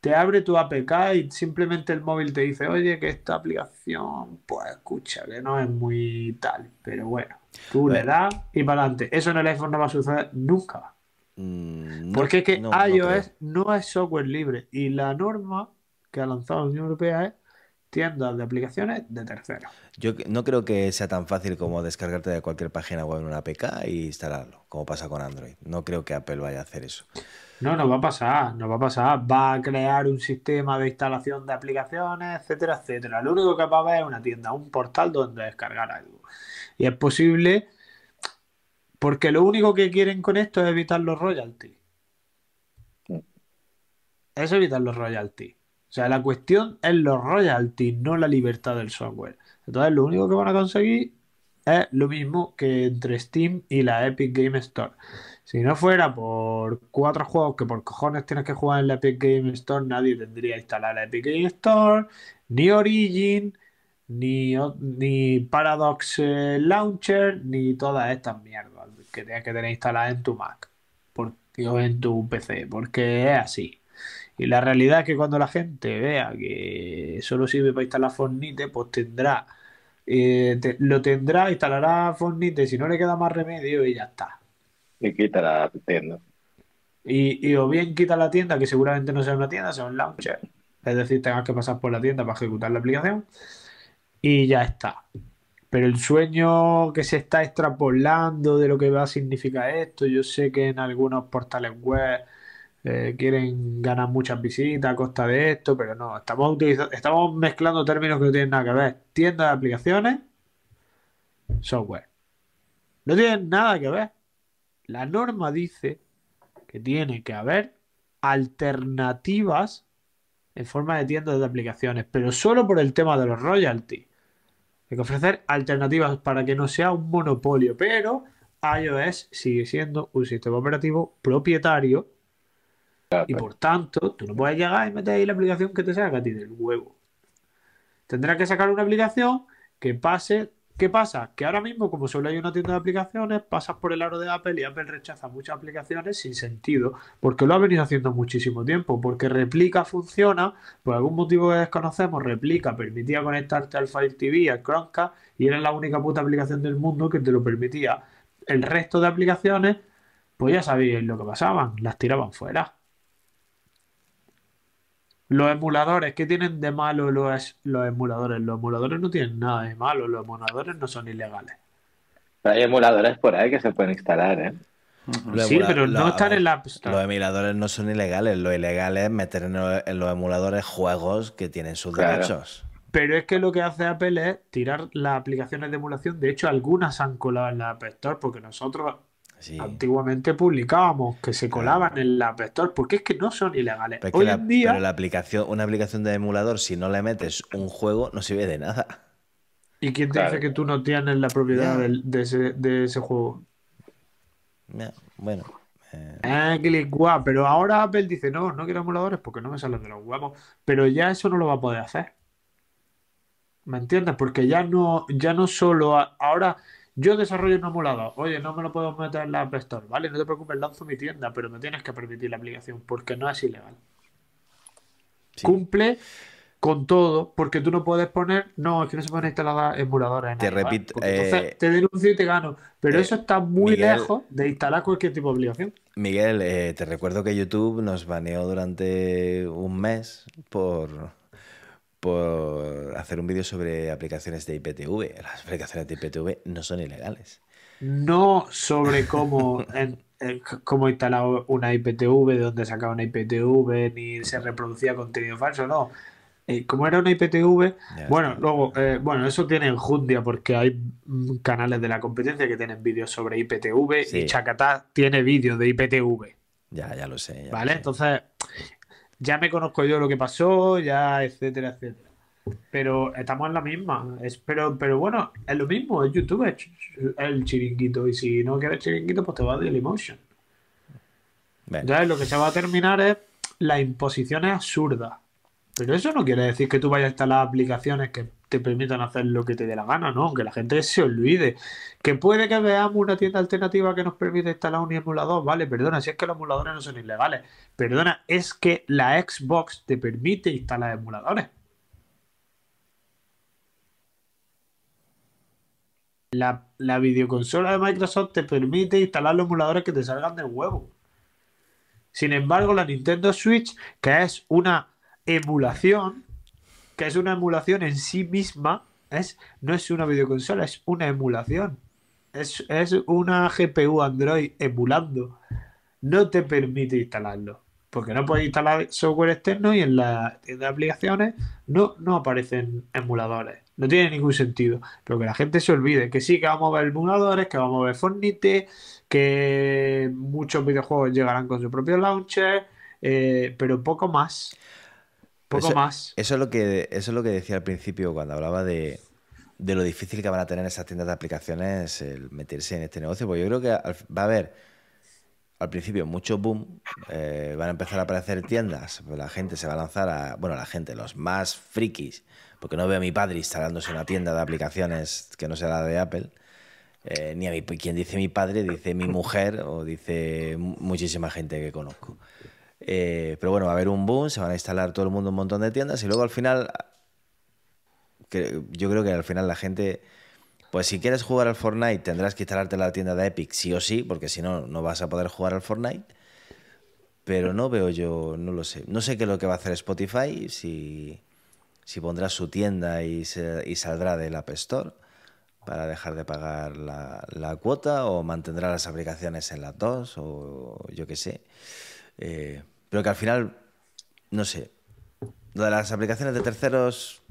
te abre tu APK y simplemente el móvil te dice, oye, que esta aplicación, pues escucha, que no es muy tal, pero bueno, tú le das y para adelante. Eso en el iPhone no va a suceder nunca. Mm, porque es que iOS no es software libre y la norma que ha lanzado la Unión Europea es tiendas de aplicaciones de terceros. Yo no creo que sea tan fácil como descargarte de cualquier página web en una APK e instalarlo, como pasa con Android. No creo que Apple vaya a hacer eso. No, no va a pasar, no va a pasar. Va a crear un sistema de instalación de aplicaciones, etcétera, etcétera. Lo único que va a haber es una tienda, un portal donde descargar algo. Y es posible, porque lo único que quieren con esto es evitar los royalties. Es evitar los royalties. O sea, la cuestión es los royalties, no la libertad del software. Entonces, lo único que van a conseguir es lo mismo que entre Steam y la Epic Game Store. Si no fuera por cuatro juegos que por cojones tienes que jugar en la Epic Game Store, nadie tendría que instalar la Epic Game Store, ni Origin, ni, ni Paradox eh, Launcher, ni todas estas mierdas que tienes que tener instaladas en tu Mac o en tu PC, porque es así. Y la realidad es que cuando la gente vea que solo sirve para instalar Fornite, pues tendrá, eh, lo tendrá, instalará Fornite, si no le queda más remedio y ya está. Y quita la tienda. Y, o bien quita la tienda, que seguramente no sea una tienda, sea un launcher. Es decir, tengas que pasar por la tienda para ejecutar la aplicación. Y ya está. Pero el sueño que se está extrapolando de lo que va a significar esto, yo sé que en algunos portales web eh, quieren ganar muchas visitas a costa de esto, pero no, estamos, estamos mezclando términos que no tienen nada que ver. Tienda de aplicaciones, software. No tienen nada que ver. La norma dice que tiene que haber alternativas en forma de tiendas de aplicaciones, pero solo por el tema de los royalties. Hay que ofrecer alternativas para que no sea un monopolio, pero iOS sigue siendo un sistema operativo propietario y por tanto, tú no puedes llegar y meter ahí la aplicación que te saca a ti del huevo. Tendrás que sacar una aplicación que pase. ¿Qué pasa? Que ahora mismo, como solo hay una tienda de aplicaciones, pasas por el aro de Apple y Apple rechaza muchas aplicaciones sin sentido, porque lo ha venido haciendo muchísimo tiempo, porque replica funciona, por algún motivo que desconocemos, replica permitía conectarte al Fire TV, al Chromecast, y era la única puta aplicación del mundo que te lo permitía. El resto de aplicaciones, pues ya sabíais lo que pasaban, las tiraban fuera. Los emuladores, ¿qué tienen de malo los, los emuladores? Los emuladores no tienen nada de malo, los emuladores no son ilegales. Pero hay emuladores por ahí que se pueden instalar, ¿eh? Sí, pero no están en la Los emuladores no son ilegales. Lo ilegal es meter en, los emuladores juegos que tienen sus derechos. Pero es que lo que hace Apple es tirar las aplicaciones de emulación. De hecho, algunas han colado en la App Store porque nosotros antiguamente publicábamos que se colaban en la App Store porque es que no son ilegales. Pero Hoy en día... la aplicación, una aplicación de emulador, si no le metes un juego, no sirve de nada. ¿Y quién te dice que tú no tienes la propiedad de, ese, de ese juego? bueno. Eh... Eh, pero ahora Apple dice, no, no quiero emuladores porque no me salen de los huevos. Pero ya eso no lo va a poder hacer. ¿Me entiendes? Porque ya no, ya no solo ahora yo desarrollo un emulador, oye, no me lo puedo meter en la App Store, ¿vale? No te preocupes, lanzo mi tienda, pero me tienes que permitir la aplicación porque no es ilegal. Cumple con todo, porque tú no puedes poner, no, es que no se pueden instalar emuladores. te repito. entonces eh, te denuncio y te gano. Pero eh, eso está muy lejos de instalar cualquier tipo de aplicación. Miguel, eh, te recuerdo que YouTube nos baneó durante un mes por, por hacer un vídeo sobre aplicaciones de IPTV. Las aplicaciones de IPTV no son ilegales. No sobre cómo, cómo instalar una IPTV, de dónde sacaba una IPTV, ni se reproducía contenido falso, no eh, como era una IPTV, bueno, luego, eh, bueno, eso tiene enjundia porque hay canales de la competencia que tienen vídeos sobre IPTV y Chacatá tiene vídeos de IPTV. Ya, ya lo sé. ¿Vale? Entonces, ya me conozco yo lo que pasó, ya, etcétera, etcétera. Pero estamos en la misma. Es, pero, pero bueno, es lo mismo, es YouTube, es el chiringuito. Y si no quieres chiringuito, pues te vas a Dailymotion. Ya lo que se va a terminar es la imposición es absurda. Pero eso no quiere decir que tú vayas a instalar aplicaciones que te permitan hacer lo que te dé la gana, ¿no? Que la gente se olvide. Que puede que veamos una tienda alternativa que nos permite instalar un emulador, vale, perdona, si es que los emuladores no son ilegales. Perdona, es que la Xbox te permite instalar emuladores. La, la videoconsola de Microsoft te permite instalar los emuladores que te salgan del huevo. Sin embargo, la Nintendo Switch, que es una emulación, que es una emulación en sí misma, es, no es una videoconsola, es una emulación. Es, una GPU Android emulando. No te permite instalarlo. Porque no puedes instalar software externo y en las aplicaciones no, no aparecen emuladores. No tiene ningún sentido. Pero que la gente se olvide que sí que vamos a ver emuladores, que vamos a ver Fortnite, que muchos videojuegos llegarán con su propio launcher, eh, pero poco más. Poco más. Eso es, lo que, eso es lo que decía al principio cuando hablaba de, lo difícil que van a tener esas tiendas de aplicaciones el meterse en este negocio. Porque yo creo que va a haber al principio mucho boom, eh, van a empezar a aparecer tiendas, pues la gente se va a lanzar a, bueno, la gente, los más frikis, porque no veo a mi padre instalándose una tienda de aplicaciones que no sea la de Apple, eh, ni a mi, quien dice mi padre, dice mi mujer o dice muchísima gente que conozco. Eh, pero bueno, va a haber un boom, se van a instalar todo el mundo un montón de tiendas y luego al final, yo creo que al final la gente, pues si quieres jugar al Fortnite tendrás que instalarte la tienda de Epic sí o sí, porque si no, no vas a poder jugar al Fortnite. Pero no veo yo, no lo sé. No sé qué es lo que va a hacer Spotify, si, si pondrá su tienda y, y saldrá del App Store para dejar de pagar la, la, cuota o mantendrá las aplicaciones en las dos o yo qué sé. Eh, pero que al final, no sé, lo de las aplicaciones de terceros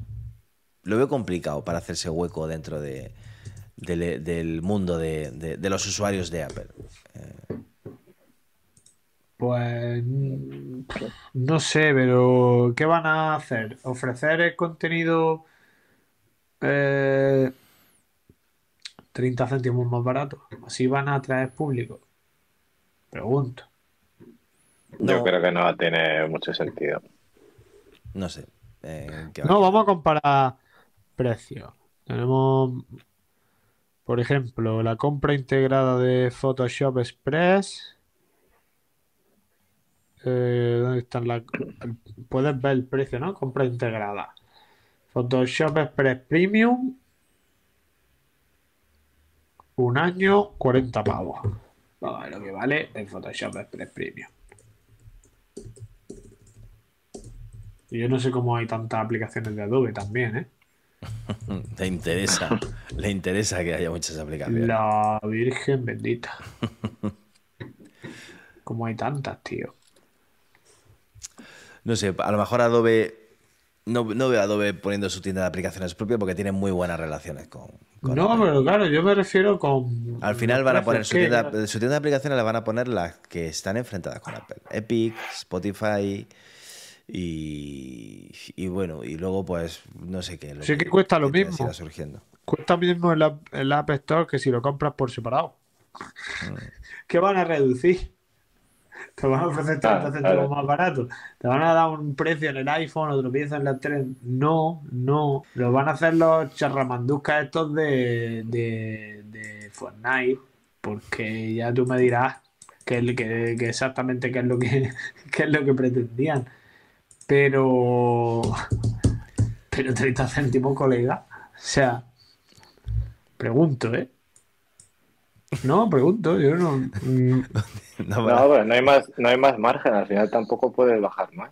lo veo complicado para hacerse hueco dentro de, del mundo de, los usuarios de Apple. Pues no sé, pero ¿qué van a hacer? ¿Ofrecer el contenido 30 eh, céntimos más barato? ¿Así van a atraer público? Pregunto. Yo creo que no tiene mucho sentido. No sé. Eh, no, vamos a comparar precios. Tenemos, por ejemplo, la compra integrada de Photoshop Express. Eh, ¿Dónde están las.? Puedes ver el precio, ¿no? Compra integrada. Photoshop Express Premium. Un año, 40 pavos. lo que vale el Photoshop Express Premium. Y yo no sé cómo hay tantas aplicaciones de Adobe también, ¿eh? le interesa, le interesa que haya muchas aplicaciones. La Virgen bendita. Como hay tantas, tío. No sé, a lo mejor Adobe. No, no veo a Adobe poniendo su tienda de aplicaciones propia porque tiene muy buenas relaciones con. no, pero claro, yo me refiero con. Al final van a poner su tienda, su tienda de aplicaciones, le van a poner las que están enfrentadas con Apple: Epic, Spotify. Y, y, bueno, y luego pues no sé qué. sí que, cuesta lo mismo. Surgiendo. Cuesta mismo el, el, App Store que si lo compras por separado. Mm. ¿Qué van a reducir? Te van a ofrecer tanto más barato. Te van a dar un precio en el iPhone, otro precio en la 3. No, no. Lo van a hacer los charramanduscas estos de, de, de Fortnite. Porque ya tú me dirás que, que, que exactamente qué es lo que, qué es lo que pretendían. Pero. Pero 30 céntimos, colega. O sea. Pregunto, ¿eh? No, pregunto, yo no. Mm. no, pero no hay, más, no hay más margen, al final tampoco puedes bajar más.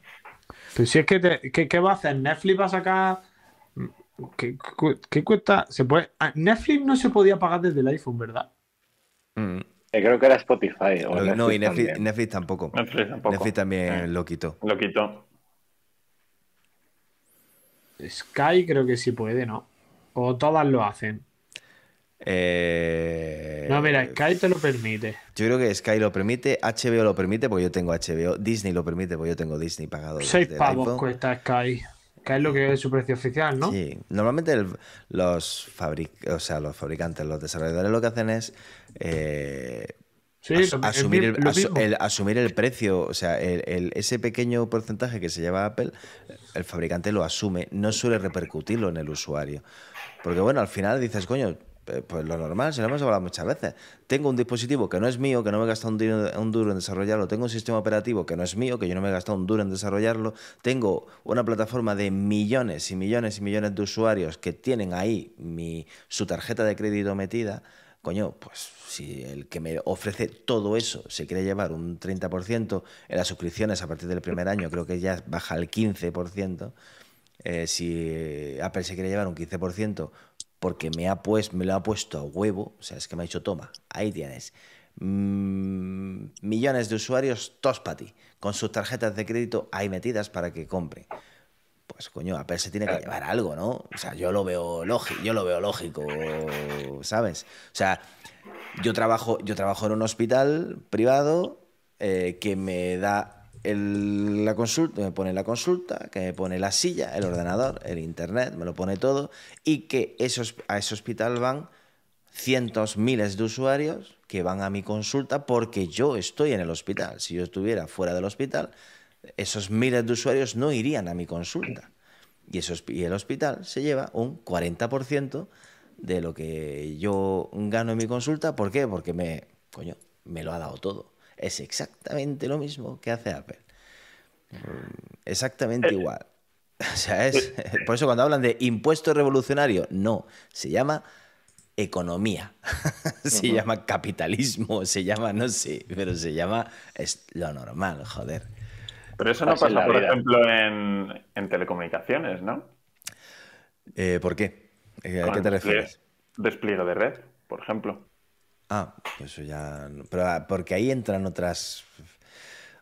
Pero si es que, ¿qué, va a hacer? ¿Netflix va a sacar.? ¿Qué, cuesta? ¿Se puede... Ah, Netflix no se podía pagar desde el iPhone, ¿verdad? Mm. Eh, creo que era Spotify. no, y Netflix, tampoco. Netflix tampoco. Netflix también lo quitó. Lo quitó. Sky creo que sí puede, ¿no? O todas lo hacen. Eh, no, mira, Sky te lo permite. Yo creo que Sky lo permite, HBO lo permite porque yo tengo HBO, Disney lo permite porque yo tengo Disney pagado. Seis pavos cuesta Sky. Que es lo que es su precio oficial, ¿no? Sí, normalmente los, o sea, los fabricantes, los desarrolladores lo que hacen es eh, asumir, el, asumir el precio, o sea, el, ese pequeño porcentaje que se lleva Apple, el fabricante lo asume, no suele repercutirlo en el usuario. Porque bueno, al final dices, coño, pues lo normal, se lo hemos hablado muchas veces. Tengo un dispositivo que no es mío, que no me he gastado un, duro en desarrollarlo. Tengo un sistema operativo que no es mío, que yo no me he gastado un duro en desarrollarlo. Tengo una plataforma de millones y millones y millones de usuarios que tienen ahí mi, su tarjeta de crédito metida. Coño, pues si el que me ofrece todo eso se quiere llevar un 30% en las suscripciones a partir del primer año, creo que ya baja al 15%. Eh, si Apple se quiere llevar un 15%, porque me, ha pues, me lo ha puesto a huevo, o sea, es que me ha dicho, toma, ahí tienes. Mm, millones de usuarios, todos para ti, con sus tarjetas de crédito ahí metidas para que compre. Pues coño, Apple se tiene que llevar algo, ¿no? O sea, yo lo veo lógico, yo lo veo lógico, ¿sabes? O sea, yo trabajo, yo trabajo en un hospital privado eh, que me da la consulta, me pone la consulta, que me pone la silla, el ordenador, el internet, me lo pone todo, y que esos, a ese hospital van cientos, miles de usuarios que van a mi consulta porque yo estoy en el hospital. Si yo estuviera fuera del hospital, esos miles de usuarios no irían a mi consulta. Y, esos, y el hospital se lleva un 40% de lo que yo gano en mi consulta. ¿Por qué? Porque me, coño, me lo ha dado todo es exactamente lo mismo que hace Apple. Exactamente eh, igual. O sea, es. Eh, por eso cuando hablan de impuesto revolucionario, no. Se llama economía. se llama capitalismo, se llama, no sé, pero se llama. Es lo normal, joder. Pero eso no pasa, por ejemplo, en, telecomunicaciones, ¿no? Eh, ¿Por qué? ¿A qué te refieres? Despliegue de red, por ejemplo. Ah, eso ya. Pero ah, porque ahí entran otras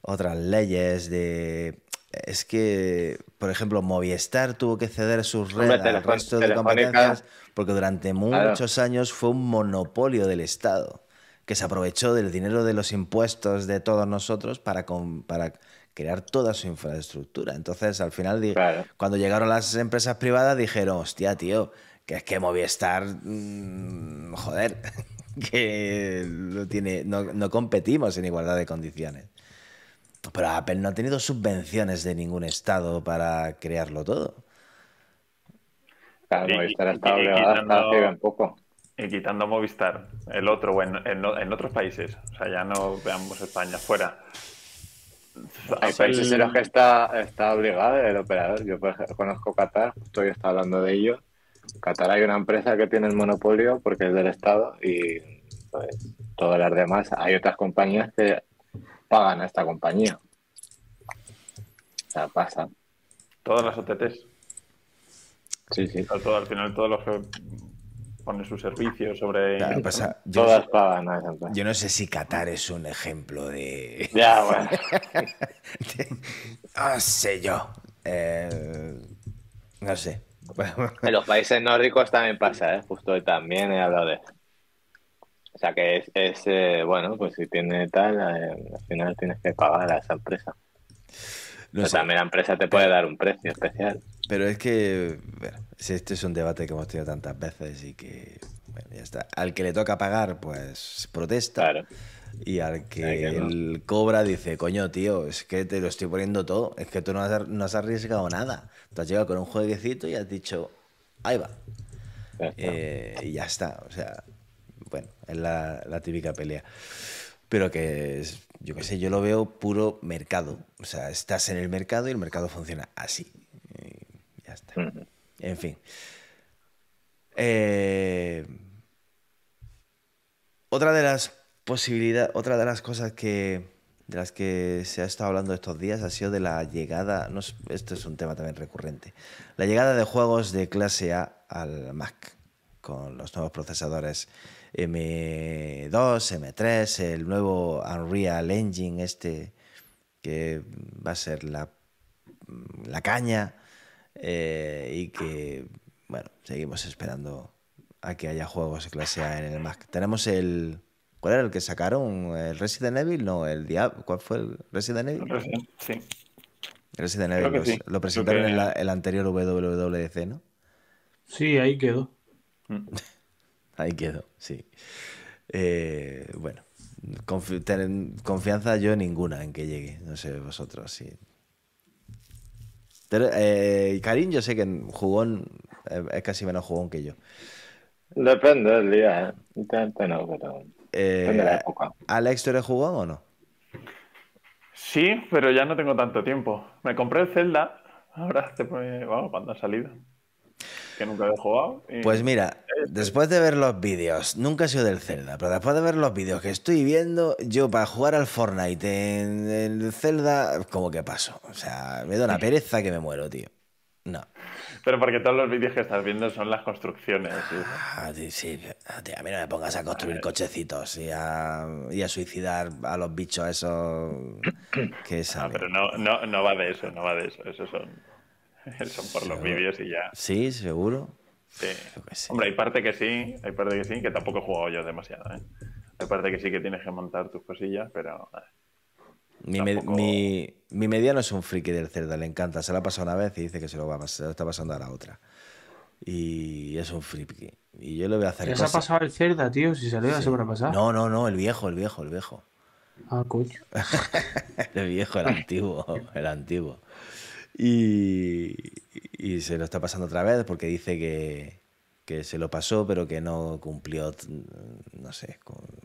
otras leyes de. Es que, por ejemplo, Movistar tuvo que ceder sus redes al resto de competencias porque durante muchos años fue un monopolio del Estado que se aprovechó del dinero de los impuestos de todos nosotros para, para crear toda su infraestructura. Entonces, al final, cuando llegaron las empresas privadas, dijeron, hostia, tío, que es que Movistar, mm, joder, que no, tiene, no, competimos en igualdad de condiciones. Pero Apple no ha tenido subvenciones de ningún estado para crearlo todo. Claro, Movistar está obligada un poco. Y quitando Movistar, el otro, bueno, en, en, otros países, o sea, ya no veamos España fuera. Hay países en los que está, está obligado el operador. Yo conozco Qatar, estoy hablando de ello, Qatar hay una empresa que tiene el monopolio porque es del Estado y pues, todas las demás hay otras compañías que pagan a esta compañía. O sea, pasa. Todas las OTTs. Sí, sí. Todo, al final, todos los que ponen sus servicios sobre. yo Todas pagan Yo no sé si Qatar es un ejemplo de. Ya, bueno. no sé yo. Eh, no sé. en los países nórdicos también pasa, ¿eh? Justo hoy también he hablado de eso. O sea que es, eh, bueno, pues si tiene tal, eh, al final tienes que pagar a esa empresa. No también la empresa te puede dar un precio especial. Pero es que, bueno, este es un debate que hemos tenido tantas veces y que, bueno, ya está. Al que le toca pagar, pues protesta. Claro. Y al que él cobra dice, coño, tío, es que te lo estoy poniendo todo, es que tú no has, no has arriesgado nada. Tú has llegado con un jueguecito y has dicho, ahí va. Eh, y ya está, o sea, bueno, es la, típica pelea. Pero que, yo qué sé, yo lo veo puro mercado. O sea, estás en el mercado y el mercado funciona así. En fin. Eh, otra de las posibilidades, otra de las cosas que de las que se ha estado hablando estos días ha sido de la llegada, no, esto es un tema también recurrente, la llegada de juegos de clase A al Mac con los nuevos procesadores M2, M3, el nuevo Unreal Engine este que va a ser la, la caña eh, y que, bueno, seguimos esperando a que haya juegos de clase A en el Mac. Tenemos el... ¿Cuál era el que sacaron? ¿El Resident Evil? No, el Diablo. ¿Cuál fue el Resident Evil? Resident, sí. Resident Evil. Lo presentaron en el anterior WWDC, ¿no? Sí, ahí quedó. Mm. Ahí quedo, sí. Eh, bueno, confianza yo ninguna en que llegue. No sé vosotros, sí. Eh, Karim, yo sé que jugón eh, es casi menos jugón que yo. Depende del día, ¿eh? Depende, no, pero... Eh, de la época. ¿Alex, tú eres jugón o no? Sí, pero ya no tengo tanto tiempo. Me compré el Zelda, ahora, bueno, cuando ha salido que nunca he jugado. Pues mira, después de ver los vídeos, nunca he sido del Zelda, pero después de ver los vídeos que estoy viendo, yo para jugar al Fortnite en el Zelda, como que paso. O sea, me da una pereza que me muero, tío. No. Pero porque todos los vídeos que estás viendo son las construcciones. Ah, sí, a mí no me pongas a construir cochecitos y a, y a, suicidar a los bichos esos que Ah, pero no, no, no va de eso, no va de eso. Esos son Son por los vídeos y ya. Sí, seguro. Sí. Hombre, hay parte que sí, hay parte que sí, que tampoco he jugado yo demasiado. ¿eh? Hay parte que sí que tienes que montar tus cosillas, pero. Mi, mi, mi, mediano es un friki del Zelda, le encanta. Se lo ha pasado una vez y dice que se lo, va, se lo está pasando a la otra. Y es un friki. Y yo le voy a hacer. ¿Qué se ha pasado el Zelda, tío? Si se lo iba a pasar. No, no, no, el viejo, el viejo, el viejo. Ah, coño. el viejo, el antiguo, el antiguo. Y, se lo está pasando otra vez porque dice que, se lo pasó, pero que no cumplió, no sé,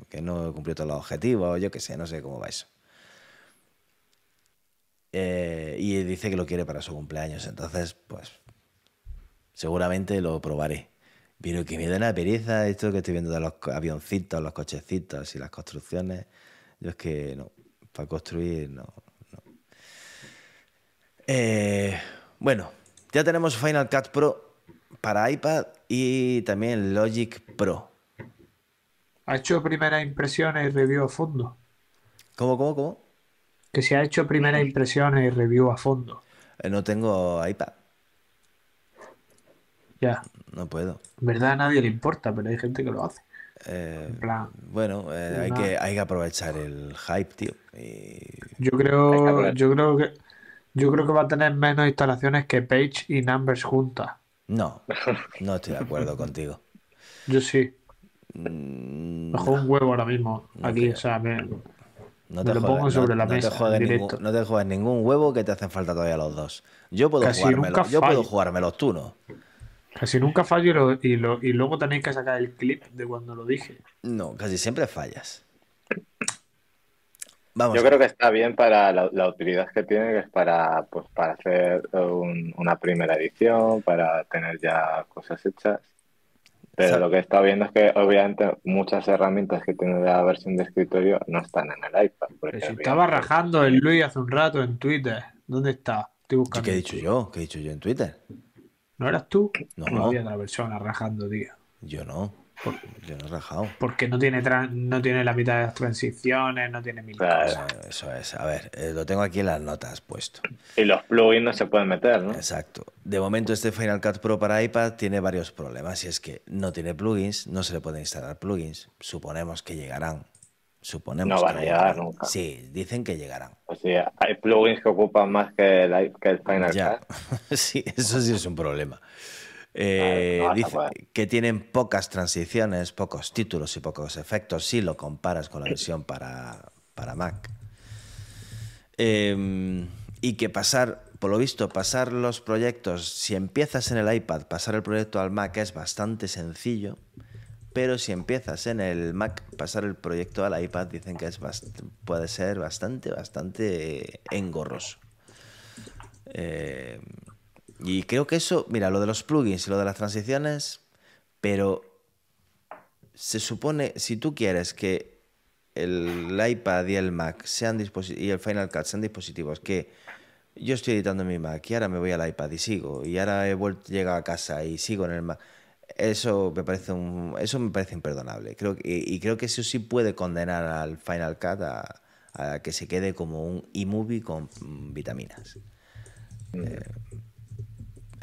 que no cumplió todos los objetivos, yo qué sé, no sé cómo va eso. Eh, y dice que lo quiere para su cumpleaños, entonces, pues, seguramente lo probaré. Pero que me da una pereza esto que estoy viendo de los avioncitos, los cochecitos y las construcciones. Yo es que no, para construir no, eh, bueno, ya tenemos Final Cut Pro para iPad y también Logic Pro. ¿Ha hecho primeras impresiones y review a fondo? ¿Cómo, cómo, cómo? Que se ha hecho primeras impresiones y review a fondo. Eh, no tengo iPad. Ya. No puedo. En verdad a nadie le importa, pero hay gente que lo hace. Eh, en plan, bueno, hay, que, hay que aprovechar el hype, tío. Yo creo, yo creo que yo creo que va a tener menos instalaciones que Page y Numbers juntas. No, no estoy de acuerdo contigo. Yo sí. Mm, Bajo un huevo ahora mismo. aquí, o sea, me, no te lo pongo sobre la mesa. ningún, no te juegues ningún huevo que te hacen falta todavía los dos. Yo puedo jugármelo, yo puedo jugármelos, tú no. Casi nunca fallo y, y luego tenéis que sacar el clip de cuando lo dije. No, casi siempre fallas. Yo creo que está bien para la, utilidad que tiene, que es para, pues, para hacer una primera edición, para tener ya cosas hechas. Pero lo que he estado viendo es que obviamente muchas herramientas que tiene la versión de escritorio no están en el iPad. si estaba rajando el Luis hace un rato en Twitter. ¿Dónde está? Estoy buscando. ¿Qué he dicho yo? ¿Qué he dicho yo en Twitter? ¿No eras tú? No. No había otra persona rajando, tío. Yo no. Yo no he rajado. Porque no tiene, no tiene la mitad de las transiciones, no tiene mil Eso es. A ver, eh, lo tengo aquí en las notas puesto. Y los plugins no se pueden meter, ¿no? Exacto. De momento este Final Cut Pro para iPad tiene varios problemas y es que no tiene plugins, no se le pueden instalar plugins. Suponemos que llegarán. Suponemos no van a llegar nunca. Sí, dicen que llegarán. O sea, hay plugins que ocupan más que el, que el Final Cut. sí, eso sí es un problema. Eh, dice que tienen pocas transiciones, pocos títulos y pocos efectos si lo comparas con la versión para, para Mac. Em, y que pasar, por lo visto, pasar los proyectos, si empiezas en el iPad, pasar el proyecto al Mac es bastante sencillo, pero si empiezas en el Mac, pasar el proyecto al iPad dicen que es puede ser bastante, bastante engorroso. Eh, y creo que eso, mira, lo de los plugins y lo de las transiciones, pero se supone, si tú quieres que el iPad y el Mac sean y el Final Cut sean dispositivos que yo estoy editando en mi Mac y ahora me voy al iPad y sigo, y ahora he vuelto, llegado a casa y sigo en el Mac. Eso me parece un, eso me parece imperdonable. Creo y, creo que eso sí puede condenar al Final Cut a, que se quede como un iMovie con vitaminas. Mm. Eh,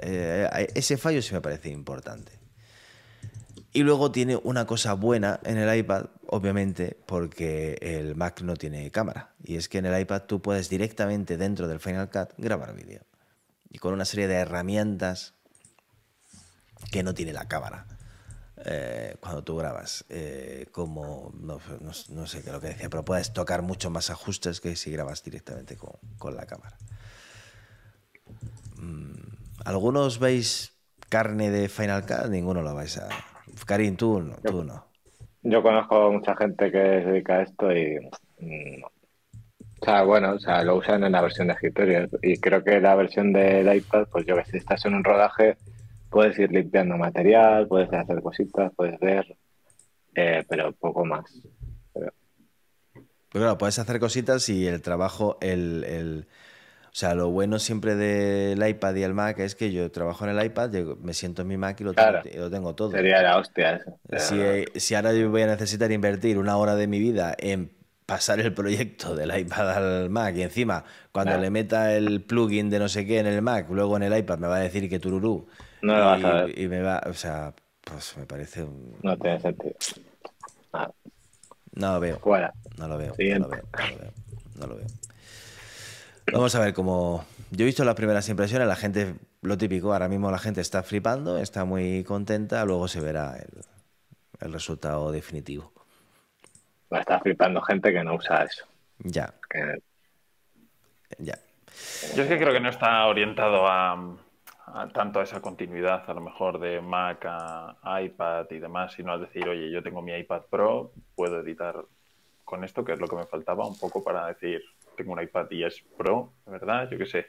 eh, ese fallo sí me parece importante. Y luego tiene una cosa buena en el iPad, obviamente, porque el Mac no tiene cámara. Y es que en el iPad tú puedes directamente dentro del Final Cut grabar vídeo. Y con una serie de herramientas que no tiene la cámara. Eh, cuando tú grabas, eh, como no, sé qué lo que decía, pero puedes tocar mucho más ajustes que si grabas directamente con, la cámara. ¿Algunos veis carne de Final Cut? Ninguno lo vais a. Karim, tú no. Tú no. Yo conozco mucha gente que se dedica a esto y. Mm, o sea, bueno, o sea, lo usan en la versión de escritorio. Y creo que la versión del iPad, pues yo que sé, estás en un rodaje, puedes ir limpiando material, puedes hacer cositas, puedes ver, eh, pero poco más. Pero... Pero claro, puedes hacer cositas y el trabajo, el, o sea, lo bueno siempre del iPad y el Mac es que yo trabajo en el iPad, me siento en mi Mac y lo, tengo, todo. Sería la hostia eso. Si, ahora yo voy a necesitar invertir una hora de mi vida en pasar el proyecto del iPad al Mac y encima cuando le meta el plugin de no sé qué en el Mac, luego en el iPad me va a decir que tururú. No y, vas a ver. Y me va, o sea, pues me parece un... No tiene sentido. No lo veo. Fuera. No lo veo. No lo veo. No lo veo. No lo veo. Vamos a ver cómo. Yo he visto las primeras impresiones, la gente, lo típico, ahora mismo la gente está flipando, está muy contenta, luego se verá el, resultado definitivo. Está flipando gente que no usa eso. Ya. Ya. Yo es que creo que no está orientado a, tanto a esa continuidad, a lo mejor de Mac a iPad y demás, sino a decir, oye, yo tengo mi iPad Pro, puedo editar con esto, que es lo que me faltaba un poco para decir, tengo un iPad y es Pro, ¿verdad? Yo qué sé,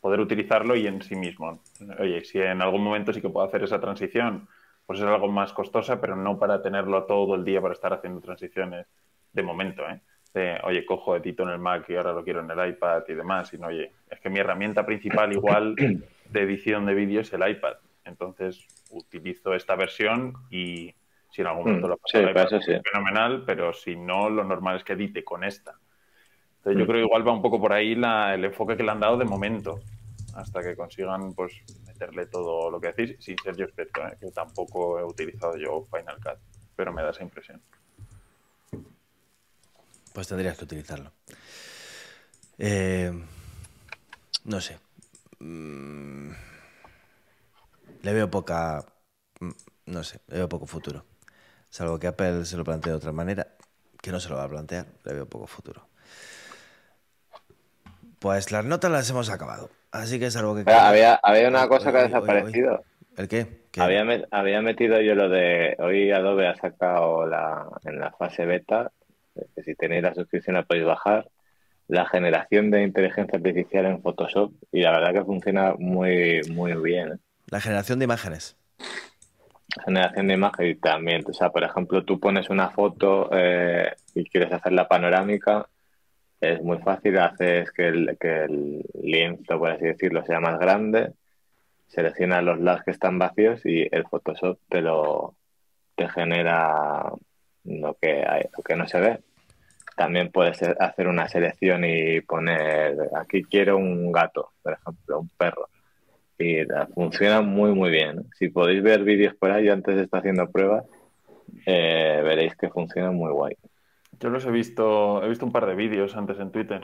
poder utilizarlo y en sí mismo. Oye, si en algún momento sí que puedo hacer esa transición, pues es algo más costosa, pero no para tenerlo todo el día para estar haciendo transiciones de momento, ¿eh? De, oye, cojo, edito en el Mac y ahora lo quiero en el iPad y demás, sino, oye, es que mi herramienta principal igual de edición de vídeo es el iPad. Entonces utilizo esta versión y si en algún momento mm, lo paso sí, fenomenal, pero si no, lo normal es que edite con esta. Entonces yo mm. creo que igual va un poco por ahí el enfoque que le han dado de momento, hasta que consigan pues meterle todo lo que decís, sin ser yo experto, ¿eh? que tampoco he utilizado yo Final Cut, pero me da esa impresión. Pues tendrías que utilizarlo. Eh, no sé. Mm, le veo poca. Mm, no sé, le veo poco futuro. Salvo que Apple se lo plantee de otra manera, que no se lo va a plantear, le veo poco futuro. Pues las notas las hemos acabado. Así que es algo que. había, había una cosa que ha desaparecido. ¿El qué? Había, había metido yo lo de. Hoy Adobe ha sacado la, en la fase beta, que si tenéis la suscripción la podéis bajar, la generación de inteligencia artificial en Photoshop. Y la verdad que funciona muy, muy bien. ¿eh? La generación de imágenes. Generación de imágenes también. O sea, por ejemplo, tú pones una foto eh, y quieres hacer la panorámica es muy fácil, haces que el, que el lienzo, por así decirlo, sea más grande selecciona los lados que están vacíos y el Photoshop te lo te genera lo que hay, lo que no se ve. También puedes hacer una selección y poner aquí quiero un gato, por ejemplo, un perro. Y funciona muy muy bien. Si podéis ver vídeos por ahí, antes de estar haciendo pruebas, eh, veréis que funciona muy guay. Yo los he visto, he visto un par de vídeos antes en Twitter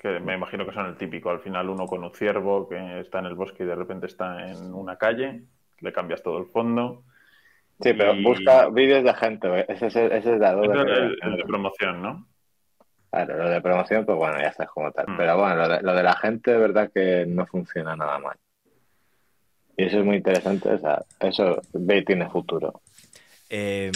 que me imagino que son el típico. Al final uno con un ciervo que está en el bosque y de repente está en una calle, le cambias todo el fondo. Sí, pero busca vídeos de gente, ese es, ese es el, de promoción, ¿no? Claro, lo de promoción, pues bueno, ya sabes como tal. Mm. Pero bueno, lo de, lo de, la gente, de verdad que no funciona nada mal. Y eso es muy interesante, o sea, eso ve tiene futuro. Eh,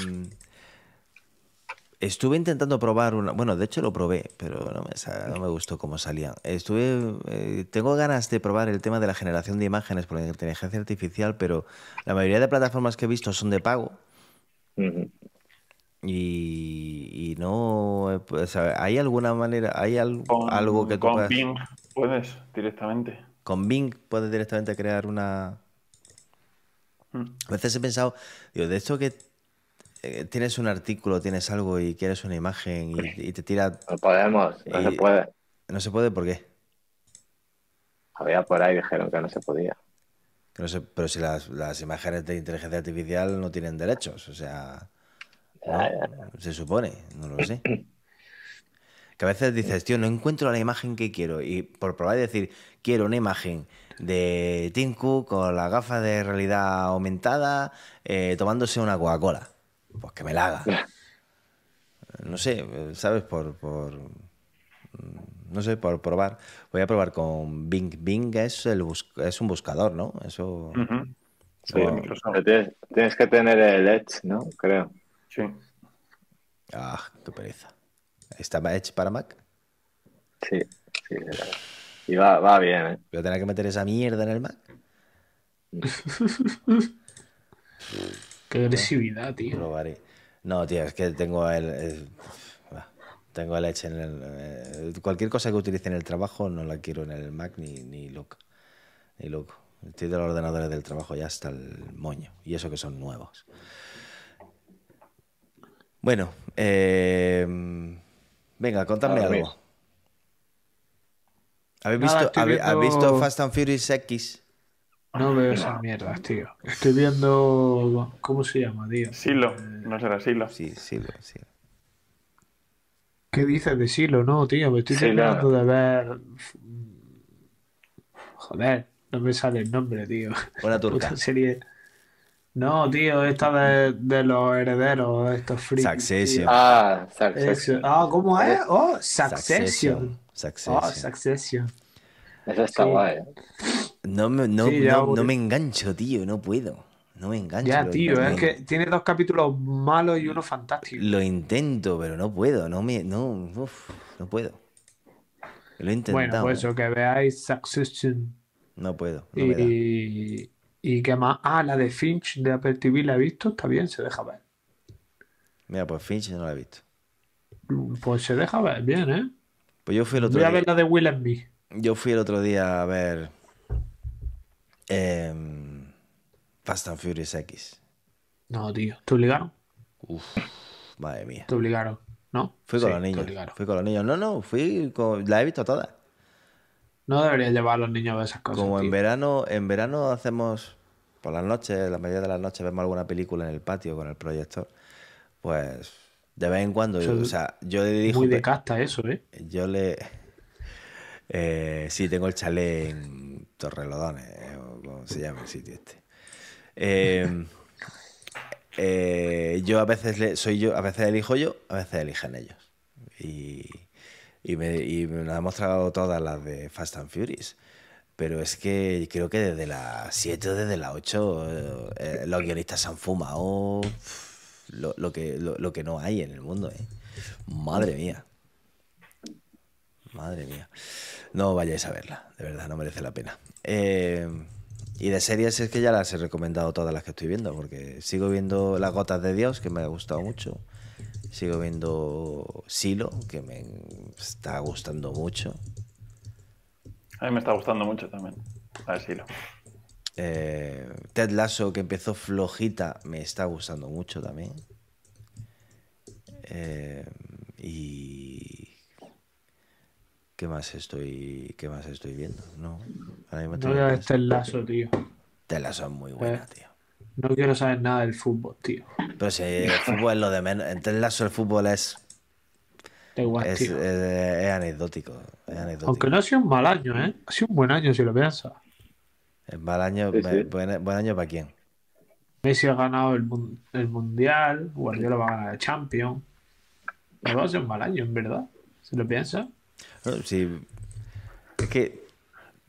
Estuve intentando probar una. Bueno, de hecho lo probé, pero no me, no me gustó cómo salía. Estuve. Eh, tengo ganas de probar el tema de la generación de imágenes por la inteligencia artificial, pero la mayoría de plataformas que he visto son de pago. y, no. Pues, ¿Hay alguna manera. ¿Hay algo que tú Con Bing puedes directamente. Con Bing puedes directamente crear una. Mm. A veces he pensado. Digo, de esto que eh, tienes un artículo, tienes algo y quieres una imagen y, te tira. No podemos, no se puede. No se puede, ¿por qué? Había por ahí, dijeron que no se podía. no pero si las, imágenes de inteligencia artificial no tienen derechos, o sea. Se supone, no lo sé. Que a veces dices, tío, no encuentro la imagen que quiero. Y por probar y decir, quiero una imagen de Tim Cook con la gafa de realidad aumentada eh, tomándose una Coca-Cola. Pues que me la haga. No sé, ¿sabes? Por, por no sé, por probar. Voy a probar con Bing. Bing es, el es un buscador, ¿no? Eso. tienes, que tener el Edge, ¿no? Creo. Sí. Ah, qué pereza. ¿Está Edge para Mac? Sí, sí. Y va, va bien, ¿eh? ¿Voy a tener que meter esa mierda en el Mac? Qué agresividad, tío. Probaré. No, tío, es que tengo el, tengo el Edge en el, eh, cualquier cosa que utilice en el trabajo no la quiero en el Mac ni, ni loco. Ni loco. Estoy de los ordenadores del trabajo ya hasta el moño. Y eso que son nuevos. Bueno, eh, venga, contadme algo. ¿Habéis visto, ¿habéis visto Fast and Furious X? No veo esas mierdas, tío. Estoy viendo. ¿Cómo se llama, tío? Silo. No será Silo. Sí, Silo, sí. ¿Qué dices de Silo? No, tío. Me estoy tratando de ver. Joder, no me sale el nombre, tío. Buena turca. serie. No, tío, esta de, los herederos, estos frikis. Succession. Ah, Succession. Ah, ¿cómo es? Oh, Succession. Succession. Oh, Succession. Eso está guay. ¿eh? No me, no, no, me engancho, tío, no puedo. No me engancho. Ya, tío, es que tiene dos capítulos malos y uno fantástico. Lo intento, pero no puedo, no me, no, no puedo. Lo he intentado. Bueno, pues eso, que veáis Succession. No puedo. y, y qué más. Ah, la de Finch de Apple TV la he visto, está bien, se deja ver. Mira, pues Finch no la he visto. Pues se deja ver, bien, ¿eh? Pues yo fui el otro Voy a ver la de Will and Me. Yo fui el otro día a ver Em, Fast and Furious X. No, tío. ¿Te obligaron? Uf, madre mía. ¿Te obligaron? ¿No? Fui con los niños. Fui con los niños. No, no, fui con... La he visto todas. No debería llevar a los niños a ver esas cosas. Como en verano, en verano hacemos por las noches, la mayoría de las noches vemos alguna película en el patio con el proyector. Pues de vez en cuando, o sea, yo le digo. Muy de casta eso, ¿eh? Yo le. Eh, sí, tengo el chalet en Torrelodones se llama el sitio este. Em, eh, yo a veces soy yo, a veces elijo yo, a veces eligen ellos. Y, me, y me han mostrado todas las de Fast and Furious. Pero es que creo que desde las 7 o desde las 8 eh, los guionistas se han fumado lo, que, no hay en el mundo. ¿eh? Madre mía. Madre mía. No vayáis a verla, de verdad, no merece la pena. Eh, y de series es que ya las he recomendado todas las que estoy viendo, porque sigo viendo Las Gotas de Dios, que me ha gustado mucho. Sigo viendo Silo, que me está gustando mucho. A mí me está gustando mucho también, a Silo. Eh, Ted Lasso, que empezó flojita, me está gustando mucho también. Eh, y. ¿Qué más estoy, qué más estoy viendo? No, ahora mismo no a Ted Lasso, tío. Ted Lasso es muy buena, eh, tío. No quiero saber nada del fútbol, tío. Pero si el fútbol es lo de menos. En Ted Lasso el fútbol es. es, es, anecdótico, Aunque no ha sido un mal año, ¿eh? Ha sido un buen año si lo piensas. Es mal año, Buen, año para quién. Messi ha ganado el, el Mundial, Guardiola va a ganar el Champions. No va a ser un mal año, en verdad. ¿Se lo piensa? Sí. Es que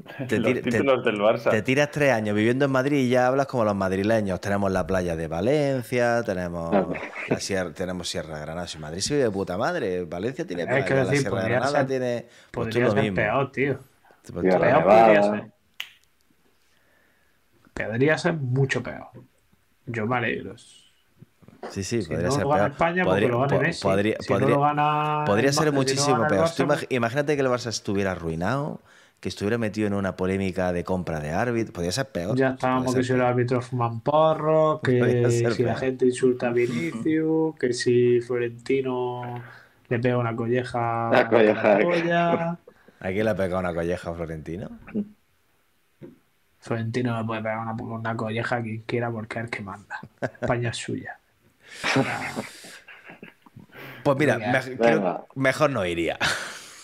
te, los títulos del Barça. te, tiras tres años viviendo en Madrid y ya hablas como los madrileños. Tenemos la playa de Valencia, tenemos la sierra, tenemos Sierra Granada. Si Madrid se vive de puta madre, Valencia tiene playa, que la Sierra Granada tiene. Pues tú lo mismo. peor, tío. Pues peor podría ser. Podría ser mucho peor. Yo me alegro. Sí, sí, si podría no ser lo gana España, podría, lo gane Messi. Podría, si podría, no lo gana podría ser muchísimo peor. imagínate que el Barça estuviera arruinado, que estuviera metido en una polémica de compra de árbitro. Podría ser peor. Ya estábamos que si los árbitros fuman porro, que si la gente insulta a Vinicius, que si Florentino le pega una colleja. La colleja. ¿A quién le ha pegado una colleja a Florentino? Florentino me puede pegar una, una colleja a quien quiera porque es el que manda. España es suya. Pues mira, mejor no iría.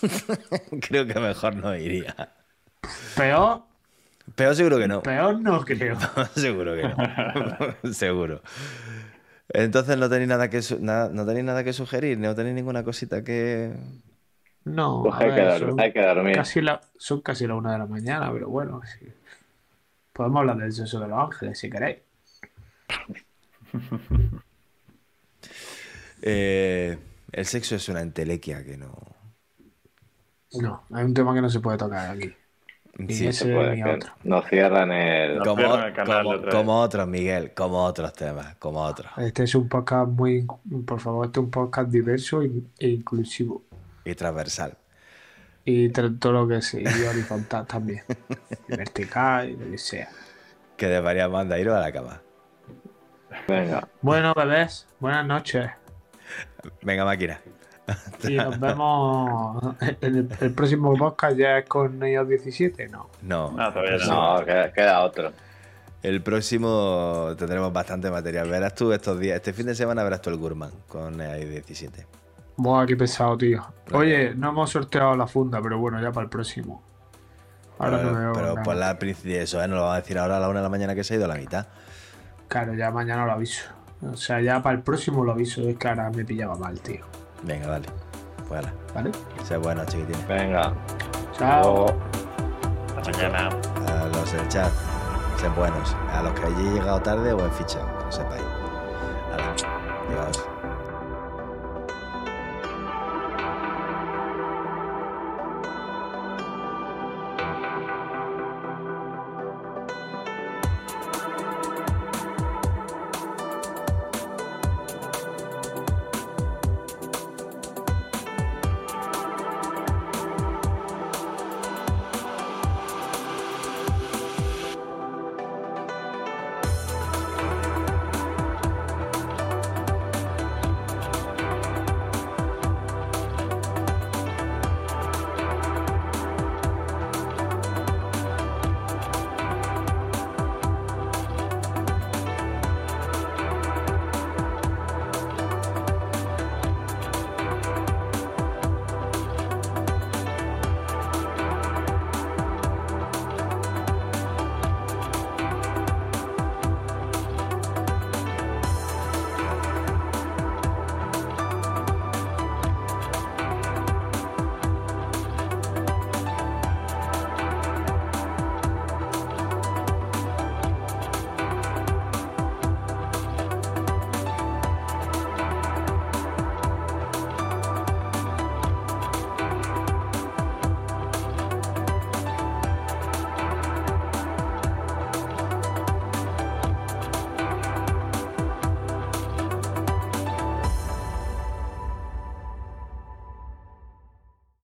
creo que mejor no iría. Peor. Peor seguro que no. Peor no creo. seguro que no. seguro. Entonces no tenéis nada que no tenéis nada que sugerir, no tenéis ninguna cosita que. No, pues hay, que dormir. Casi la, son casi la una de la mañana, pero bueno, podemos hablar del sexo de los ángeles si queréis. Eh, el sexo es una entelequia que no. No, hay un tema que no se puede tocar aquí. sí, ese puede, otro. No cierran el. Como, como, otros, Miguel, como otros temas, como otros. Este es un podcast muy. Por favor, este es un podcast diverso e inclusivo. Y transversal. Y todo lo que sea, y horizontal también. y vertical y lo que sea. Que deberíamos andar ir a la cama. Venga. Bueno, bebés, buenas noches. Venga, máquina. Y nos vemos en el, próximo podcast ya es con iOS 17, ¿no? No, no, todavía no. no queda, otro. El próximo tendremos bastante material. Verás tú estos días, este fin de semana verás tú el Gurman con iOS 17. Buah, qué pesado, tío. Oye, no hemos sorteado la funda, pero bueno, ya para el próximo. Ahora pero, no veo. Pero por la de eso, ¿eh? No lo vamos a decir ahora a la una de la mañana que se ha ido a la mitad. Claro, ya mañana lo aviso. O sea, ya para el próximo lo aviso. Es que ahora me pillaba mal, tío. Venga, vale. Pues ¿Vale? Sé bueno, chiquitín. Venga. Chao. Hasta mañana. A los del chat. Sé buenos. A los que hayáis llegado tarde o en ficha, que lo sepáis. Adiós.